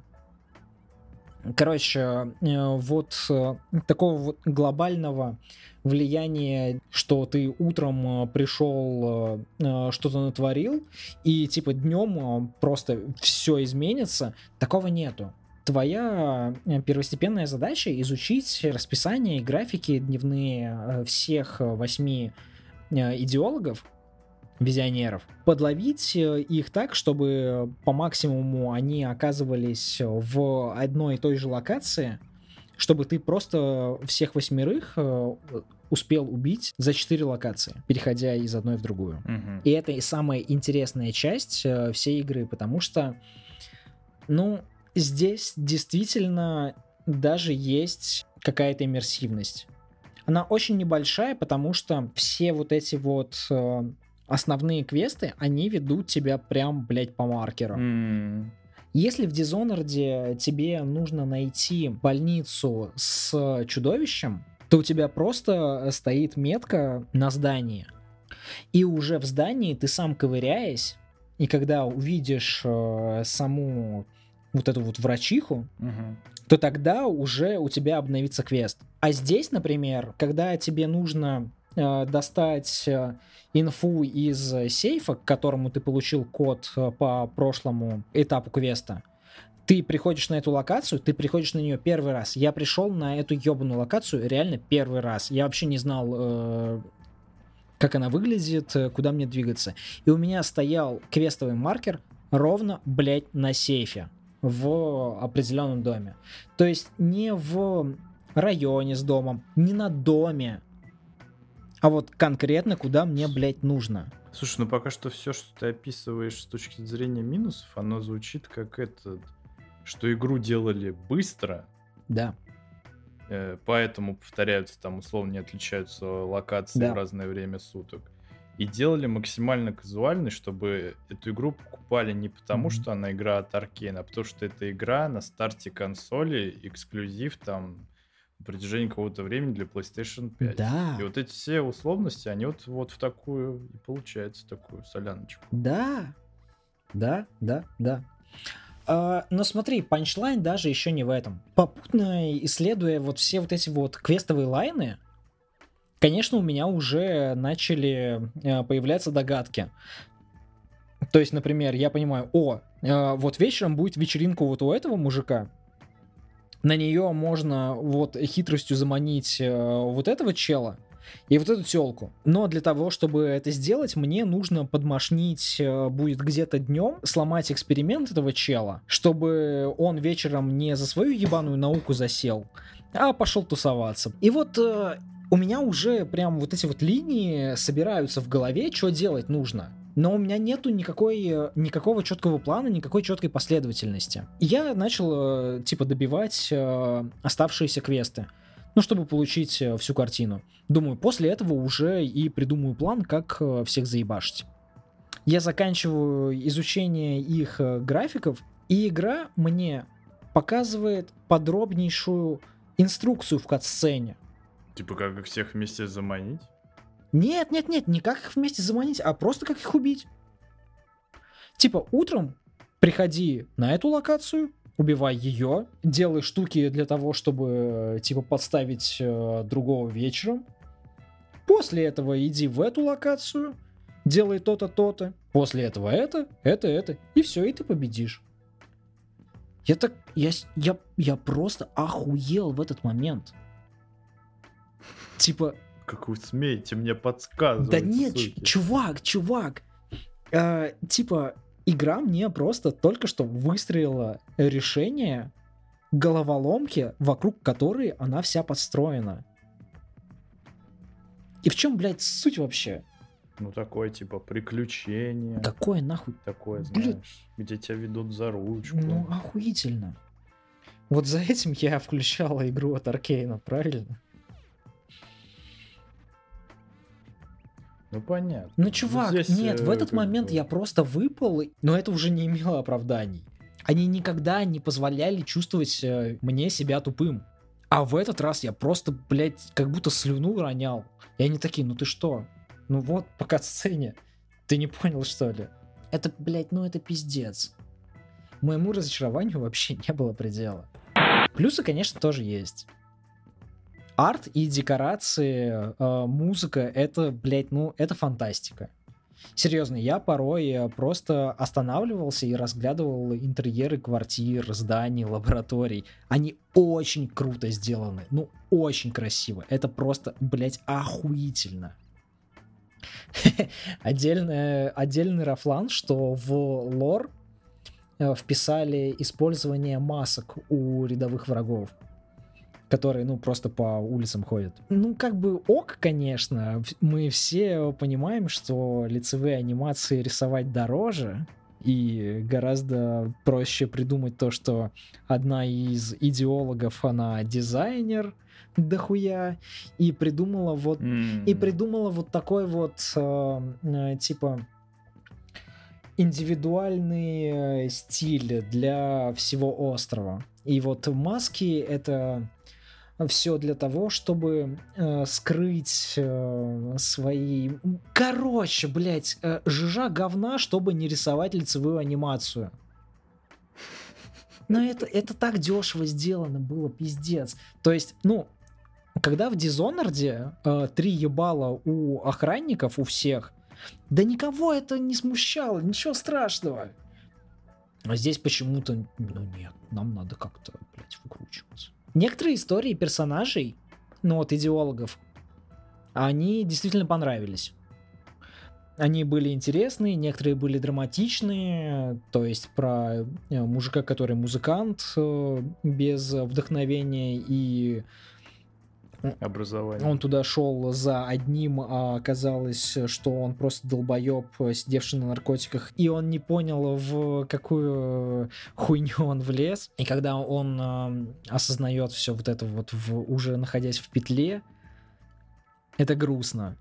Короче, э, вот э, такого вот глобального влияния, что ты утром э, пришел, что-то натворил, и типа днем просто все изменится, такого нету. Твоя первостепенная задача изучить расписание и графики дневные всех восьми идеологов, визионеров, подловить э, их так, чтобы по максимуму они оказывались в одной и той же локации, чтобы ты просто всех восьмерых э, успел убить за четыре локации, переходя из одной в другую. Мгм. И это и самая интересная часть э, всей игры, потому что, ну, здесь действительно даже есть какая-то иммерсивность. Она очень небольшая, потому что все вот эти вот э, основные квесты, они ведут тебя прям, блядь, по маркеру. М. Если в Dishonored тебе нужно найти больницу с чудовищем, то у тебя просто стоит метка на здании. И уже в здании ты сам ковыряясь, и когда увидишь э, саму вот эту вот врачиху, Мгм. то тогда уже у тебя обновится квест. А здесь, например, когда тебе нужно достать э, инфу из э, сейфа, к которому ты получил код э, по прошлому этапу квеста, ты приходишь на эту локацию, ты приходишь на нее первый раз. Я пришел на эту ебаную локацию реально первый раз. Я вообще не знал, э, как она выглядит, э, куда мне двигаться. И у меня стоял квестовый маркер ровно, блядь, на сейфе в определенном доме. То есть не в районе с домом, не на доме, а вот конкретно куда мне, блядь, нужно. Слушай, ну пока что все, что ты описываешь с точки зрения минусов, оно звучит как это, что игру делали быстро, Да, э, поэтому повторяются там условно не отличаются локации Да. в разное время суток. И делали максимально казуальной, чтобы эту игру покупали не потому, Мгм. что она игра от Arkane, а потому что это игра на старте консоли, эксклюзив там на протяжении какого-то времени для PlayStation 5. Да. И вот эти все условности, они вот, вот в такую и получается, такую соляночку. да, да, да, да. А, но смотри, панчлайн даже еще не в этом. Попутно исследуя вот все вот эти вот квестовые лайны, конечно, у меня уже начали э, появляться догадки. То есть, например, я понимаю, о, э, вот вечером будет вечеринка вот у этого мужика, на нее можно вот хитростью заманить э, вот этого чела и вот эту телку. Но для того, чтобы это сделать, мне нужно подмашнить э, будет где-то днем, сломать эксперимент этого чела, чтобы он вечером не за свою ебаную науку засел, а пошел тусоваться. И вот э, у меня уже прям вот эти вот линии собираются в голове, что делать нужно. Но у меня нету никакой, э, никакого четкого плана, никакой четкой последовательности. И я начал, э, типа, добивать э, оставшиеся квесты, ну, чтобы получить всю картину. Думаю, после этого уже и придумаю план, как всех заебашить. Я заканчиваю изучение их графиков, и игра мне показывает подробнейшую инструкцию в катсцене. Типа, как их всех вместе заманить? Нет, нет, нет, не как их вместе заманить, а просто как их убить. Типа, утром приходи на эту локацию, убивай ее, делай штуки для того, чтобы, типа, подставить э, другого вечером. После этого иди в эту локацию, делай то-то, то-то. После этого это, это, это. И все, и ты победишь. Я так, я, я, я просто охуел в этот момент. Типа, как вы смеете мне подсказывать? Да нет, суки. чувак, чувак. Э, типа, игра мне просто только что выстроила решение головоломки, вокруг которой она вся подстроена. И в чем, блядь, суть вообще? Ну, такое, типа, приключение. Какое нахуй? Такое, знаешь, Блин. где тебя ведут за ручку. Ну, охуительно. Вот за этим я включала игру от Аркейна, правильно? Ну понятно. Ну, чувак, Здесь, нет, в э, этот момент бы... я просто выпал, но это уже не имело оправданий. Они никогда не позволяли чувствовать э, мне себя тупым. А в этот раз я просто, блядь, как будто слюну ронял. И они такие, ну ты что? Ну вот, пока сцене. Ты не понял, что ли? Это, блядь, ну это пиздец. Моему разочарованию вообще не было предела. Плюсы, конечно, тоже есть арт и декорации, э, музыка, это, блядь, ну, это фантастика. Серьезно, я порой э, просто останавливался и разглядывал интерьеры квартир, зданий, лабораторий. Они очень круто сделаны, ну, очень красиво. Это просто, блядь, охуительно. Отдельный, отдельный рафлан, что в лор э, вписали использование масок у рядовых врагов которые, ну, просто по улицам ходят. Ну, как бы ок, конечно. Мы все понимаем, что лицевые анимации рисовать дороже, и гораздо проще придумать то, что одна из идеологов, она дизайнер, дохуя, и придумала вот, mm. и придумала вот такой вот, э, э, типа, индивидуальный э, стиль для всего острова. И вот маски это все для того, чтобы э, скрыть э, свои... Короче, блядь, э, жижа говна, чтобы не рисовать лицевую анимацию. Но это, это так дешево сделано было, пиздец. То есть, ну, когда в Дизонорде э, три ебала у охранников, у всех, да никого это не смущало, ничего страшного. А здесь почему-то, ну нет, нам надо как-то, блядь, выкручиваться. Некоторые истории персонажей, ну вот идеологов, они действительно понравились. Они были интересные, некоторые были драматичные, то есть про э, мужика, который музыкант э, без вдохновения и образование. Он туда шел за одним, а оказалось, что он просто долбоеб, сидевший на наркотиках, и он не понял, в какую хуйню он влез. И когда он э, осознает все вот это вот, в, уже находясь в петле, это грустно.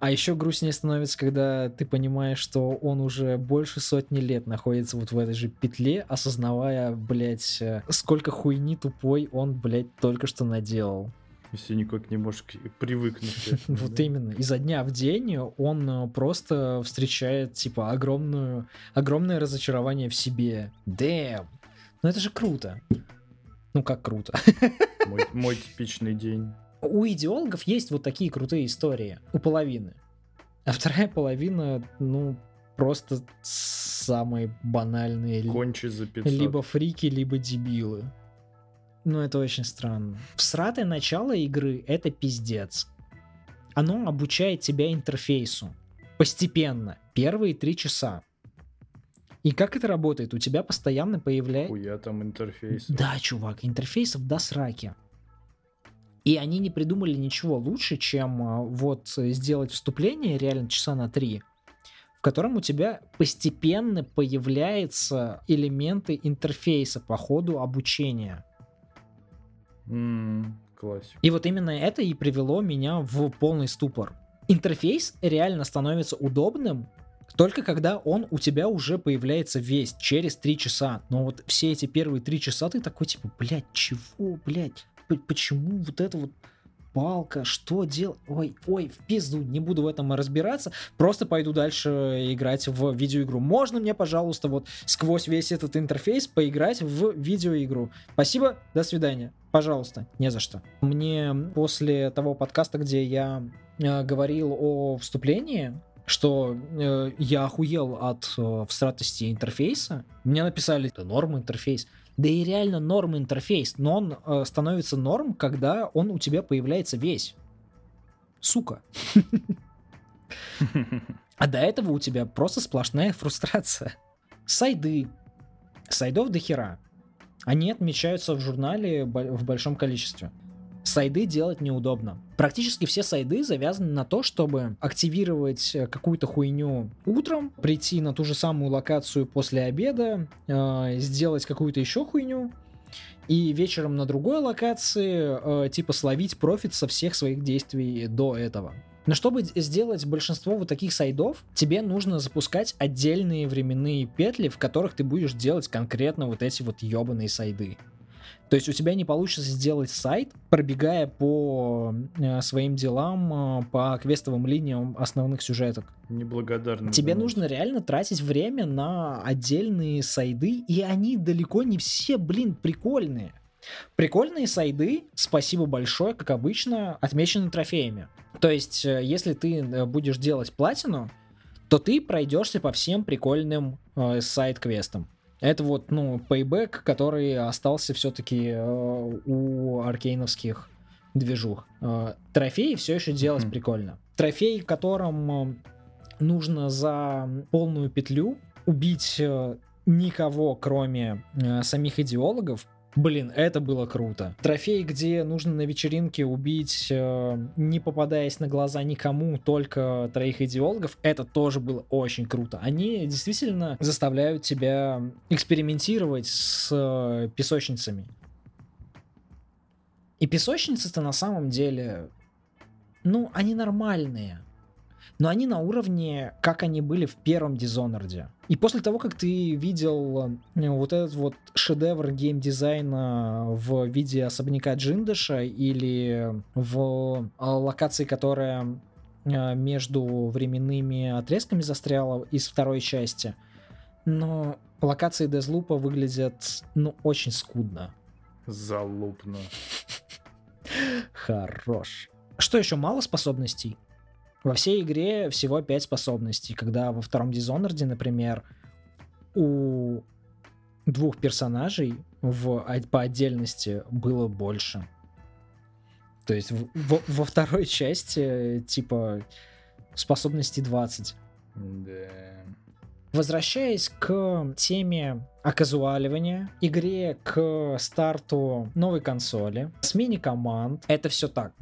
А еще грустнее становится, когда ты понимаешь, что он уже больше сотни лет находится вот в этой же петле, осознавая, блядь, сколько хуйни тупой он, блядь, только что наделал. Если никак не можешь привыкнуть. Вот именно. Изо дня в день он э, просто встречает, типа, огромную, огромное разочарование в себе. Дэм! Ну это же круто. Ну как круто. Мой, мой типичный день. У идеологов есть вот такие крутые истории. У половины. А вторая половина, ну, просто самые банальные. Кончи за 500. Либо фрики, либо дебилы. Ну, это очень странно. Всратое начало игры — это пиздец. Оно обучает тебя интерфейсу. Постепенно. Первые три часа. И как это работает? У тебя постоянно появляется... Хуя там интерфейс. Да, чувак, интерфейсов до сраки. И они не придумали ничего лучше, чем а, вот сделать вступление реально часа на три, в котором у тебя постепенно появляются элементы интерфейса по ходу обучения. Классик. И вот именно это и привело меня в полный ступор. Интерфейс реально становится удобным только когда он у тебя уже появляется весь через три часа. Но вот все эти первые три часа ты такой типа, блядь, чего, блядь? Почему вот это вот палка, что делать? Ой, ой, в пизду, не буду в этом разбираться, просто пойду дальше играть в видеоигру. Можно мне, пожалуйста, вот сквозь весь этот интерфейс поиграть в видеоигру? Спасибо, до свидания. Пожалуйста, не за что. Мне после того подкаста, где я э, говорил о вступлении, что э, я охуел от э, всратости интерфейса. Мне написали, это норм интерфейс. Да и реально норм интерфейс, но он э, становится норм, когда он у тебя появляется весь. Сука. А до этого у тебя просто сплошная фрустрация. Сайды. Сайдов до хера. Они отмечаются в журнале в большом количестве сайды делать неудобно. Практически все сайды завязаны на то, чтобы активировать э, какую-то хуйню утром, прийти на ту же самую локацию после обеда, э, сделать какую-то еще хуйню, и вечером на другой локации э, типа словить профит со всех своих действий до этого. Но чтобы сделать большинство вот таких сайдов, тебе нужно запускать отдельные временные петли, в которых ты будешь делать конкретно вот эти вот ебаные сайды. То есть у тебя не получится сделать сайт, пробегая по э, своим делам, э, по квестовым линиям основных сюжеток. Неблагодарно. Тебе занять. нужно реально тратить время на отдельные сайды, и они далеко не все, блин, прикольные. Прикольные сайды, спасибо большое, как обычно, отмечены трофеями. То есть, э, если ты будешь делать платину, то ты пройдешься по всем прикольным э, сайт-квестам. Это вот, ну, пейбэк, который остался все-таки э, у аркейновских движух. Э, трофеи все еще делать mm-hmm. прикольно. Трофей, в котором э, нужно за полную петлю убить никого, кроме самих идеологов, Блин, это было круто. Трофей, где нужно на вечеринке убить, э, не попадаясь на глаза никому, только троих идеологов, это тоже было очень круто. Они действительно заставляют тебя экспериментировать с э, песочницами. И песочницы-то на самом деле, ну, они нормальные но они на уровне, как они были в первом Dishonored. И после того, как ты видел э, вот этот вот шедевр геймдизайна в виде особняка Джиндыша или в э, локации, которая э, между временными отрезками застряла из второй части, но локации Дезлупа выглядят, ну, очень скудно. Залупно. Хорош. Что еще, мало способностей? Во всей игре всего 5 способностей, когда во втором Dishonored, например, у двух персонажей в, по отдельности было больше. То есть в, в, во второй части, типа, способностей 20. Да. Возвращаясь к теме оказуаливания, игре к старту новой консоли, смене команд, это все так.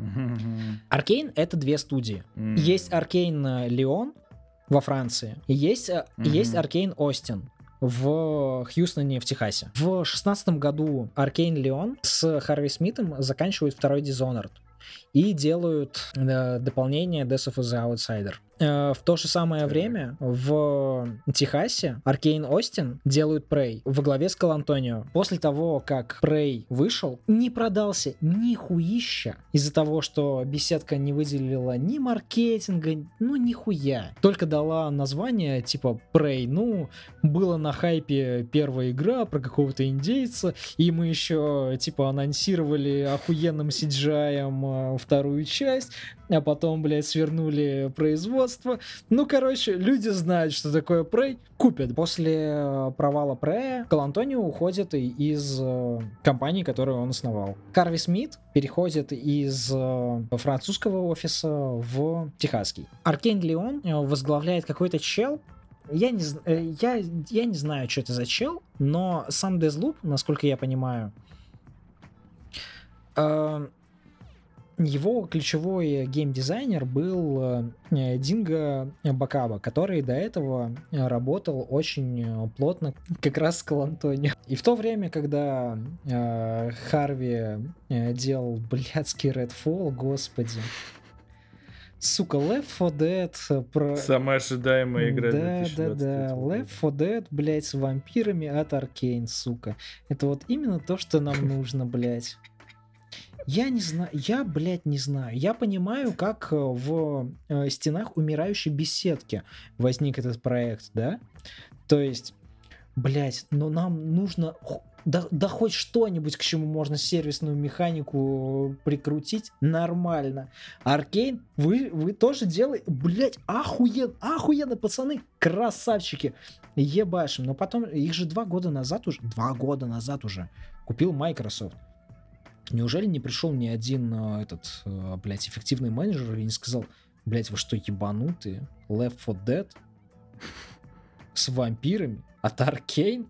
Arkane это две студии. Есть Arkane Lyon во Франции, и есть, есть Arkane Austin в Хьюстоне в Техасе. В шестнадцатом году Arkane Lyon с Харви Смитом заканчивают второй Dishonored и делают э, дополнение Death of the Outsider. Э, в то же самое время в Техасе Аркейн Остин делают Prey во главе с Калантонио. После того, как Prey вышел, не продался ни хуища из-за того, что беседка не выделила ни маркетинга, ну нихуя. Только дала название типа Prey. Ну, было на хайпе первая игра про какого-то индейца, и мы еще типа анонсировали охуенным CGI э, вторую часть а потом, блядь, свернули производство. Ну, короче, люди знают, что такое Prey, купят. После э, провала Prey Калантонио уходит из э, компании, которую он основал. Карви Смит переходит из э, французского офиса в техасский. Аркейн Леон возглавляет какой-то чел, я не, я, я не знаю, что это за чел, но сам Дезлуп, насколько я понимаю, его ключевой геймдизайнер был э, Динго Бакаба, который до этого работал очень плотно как раз с Калантони. И в то время, когда э, Харви э, делал блядский Redfall, господи, Сука, Left 4 Dead э, про... Самая ожидаемая игра Да, да, да. Left 4 Dead, блядь, с вампирами от Arkane, сука. Это вот именно то, что нам нужно, блядь. Я не знаю, я, блядь, не знаю. Я понимаю, как э, в э, стенах умирающей беседки возник этот проект, да? То есть, блядь, но нам нужно да, да хоть что-нибудь, к чему можно сервисную механику прикрутить, нормально. Аркейн, вы, вы тоже делаете, блять, охуенно, охуенно, пацаны, красавчики, ебашим. Но потом, их же два года назад уже, два года назад уже купил Microsoft. Неужели не пришел ни один э, этот, э, блядь, эффективный менеджер и не сказал, блядь, вы что, ебанутые? Left 4 Dead? С вампирами? От Аркейн?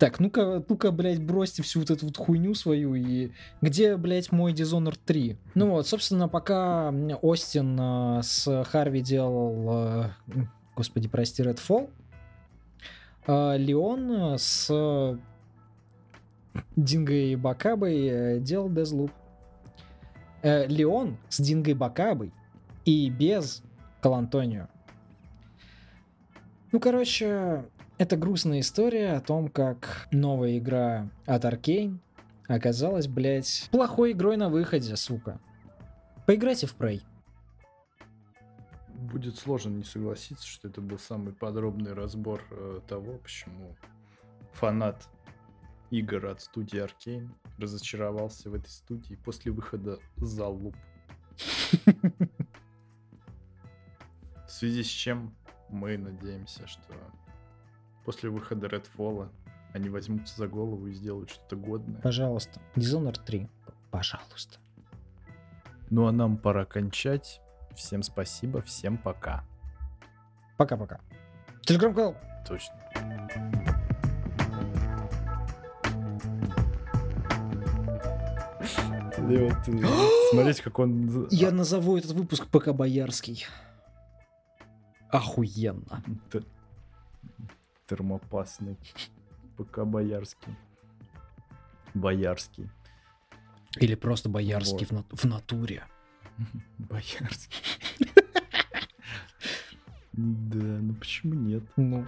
Так, ну-ка, ну-ка, блядь, бросьте всю вот эту вот хуйню свою и где, блядь, мой Dishonored 3? Ну вот, собственно, пока Остин э, с Харви делал, э, господи, прости, Redfall, э, Леон с Дингой Бакабой э, делал Deathloop. Э, Леон с Дингой Бакабой и без Калантонио. Ну, короче, это грустная история о том, как новая игра от Arkane оказалась, блядь, плохой игрой на выходе, сука. Поиграйте в Prey. Будет сложно не согласиться, что это был самый подробный разбор э, того, почему фанат игр от студии Arkane разочаровался в этой студии после выхода Залуп. В связи с чем мы надеемся, что после выхода Redfall они возьмутся за голову и сделают что-то годное. Пожалуйста. Dishonored 3. Пожалуйста. Ну а нам пора кончать. Всем спасибо, всем пока. Пока-пока. Телеграм-канал. Точно. И вот, смотрите, как он... Я назову этот выпуск ПК Боярский. Охуенно термопасный. ПК Боярский. Боярский. Или просто Боярский вот. в, на- в натуре. Боярский. Да, ну почему нет? Ну.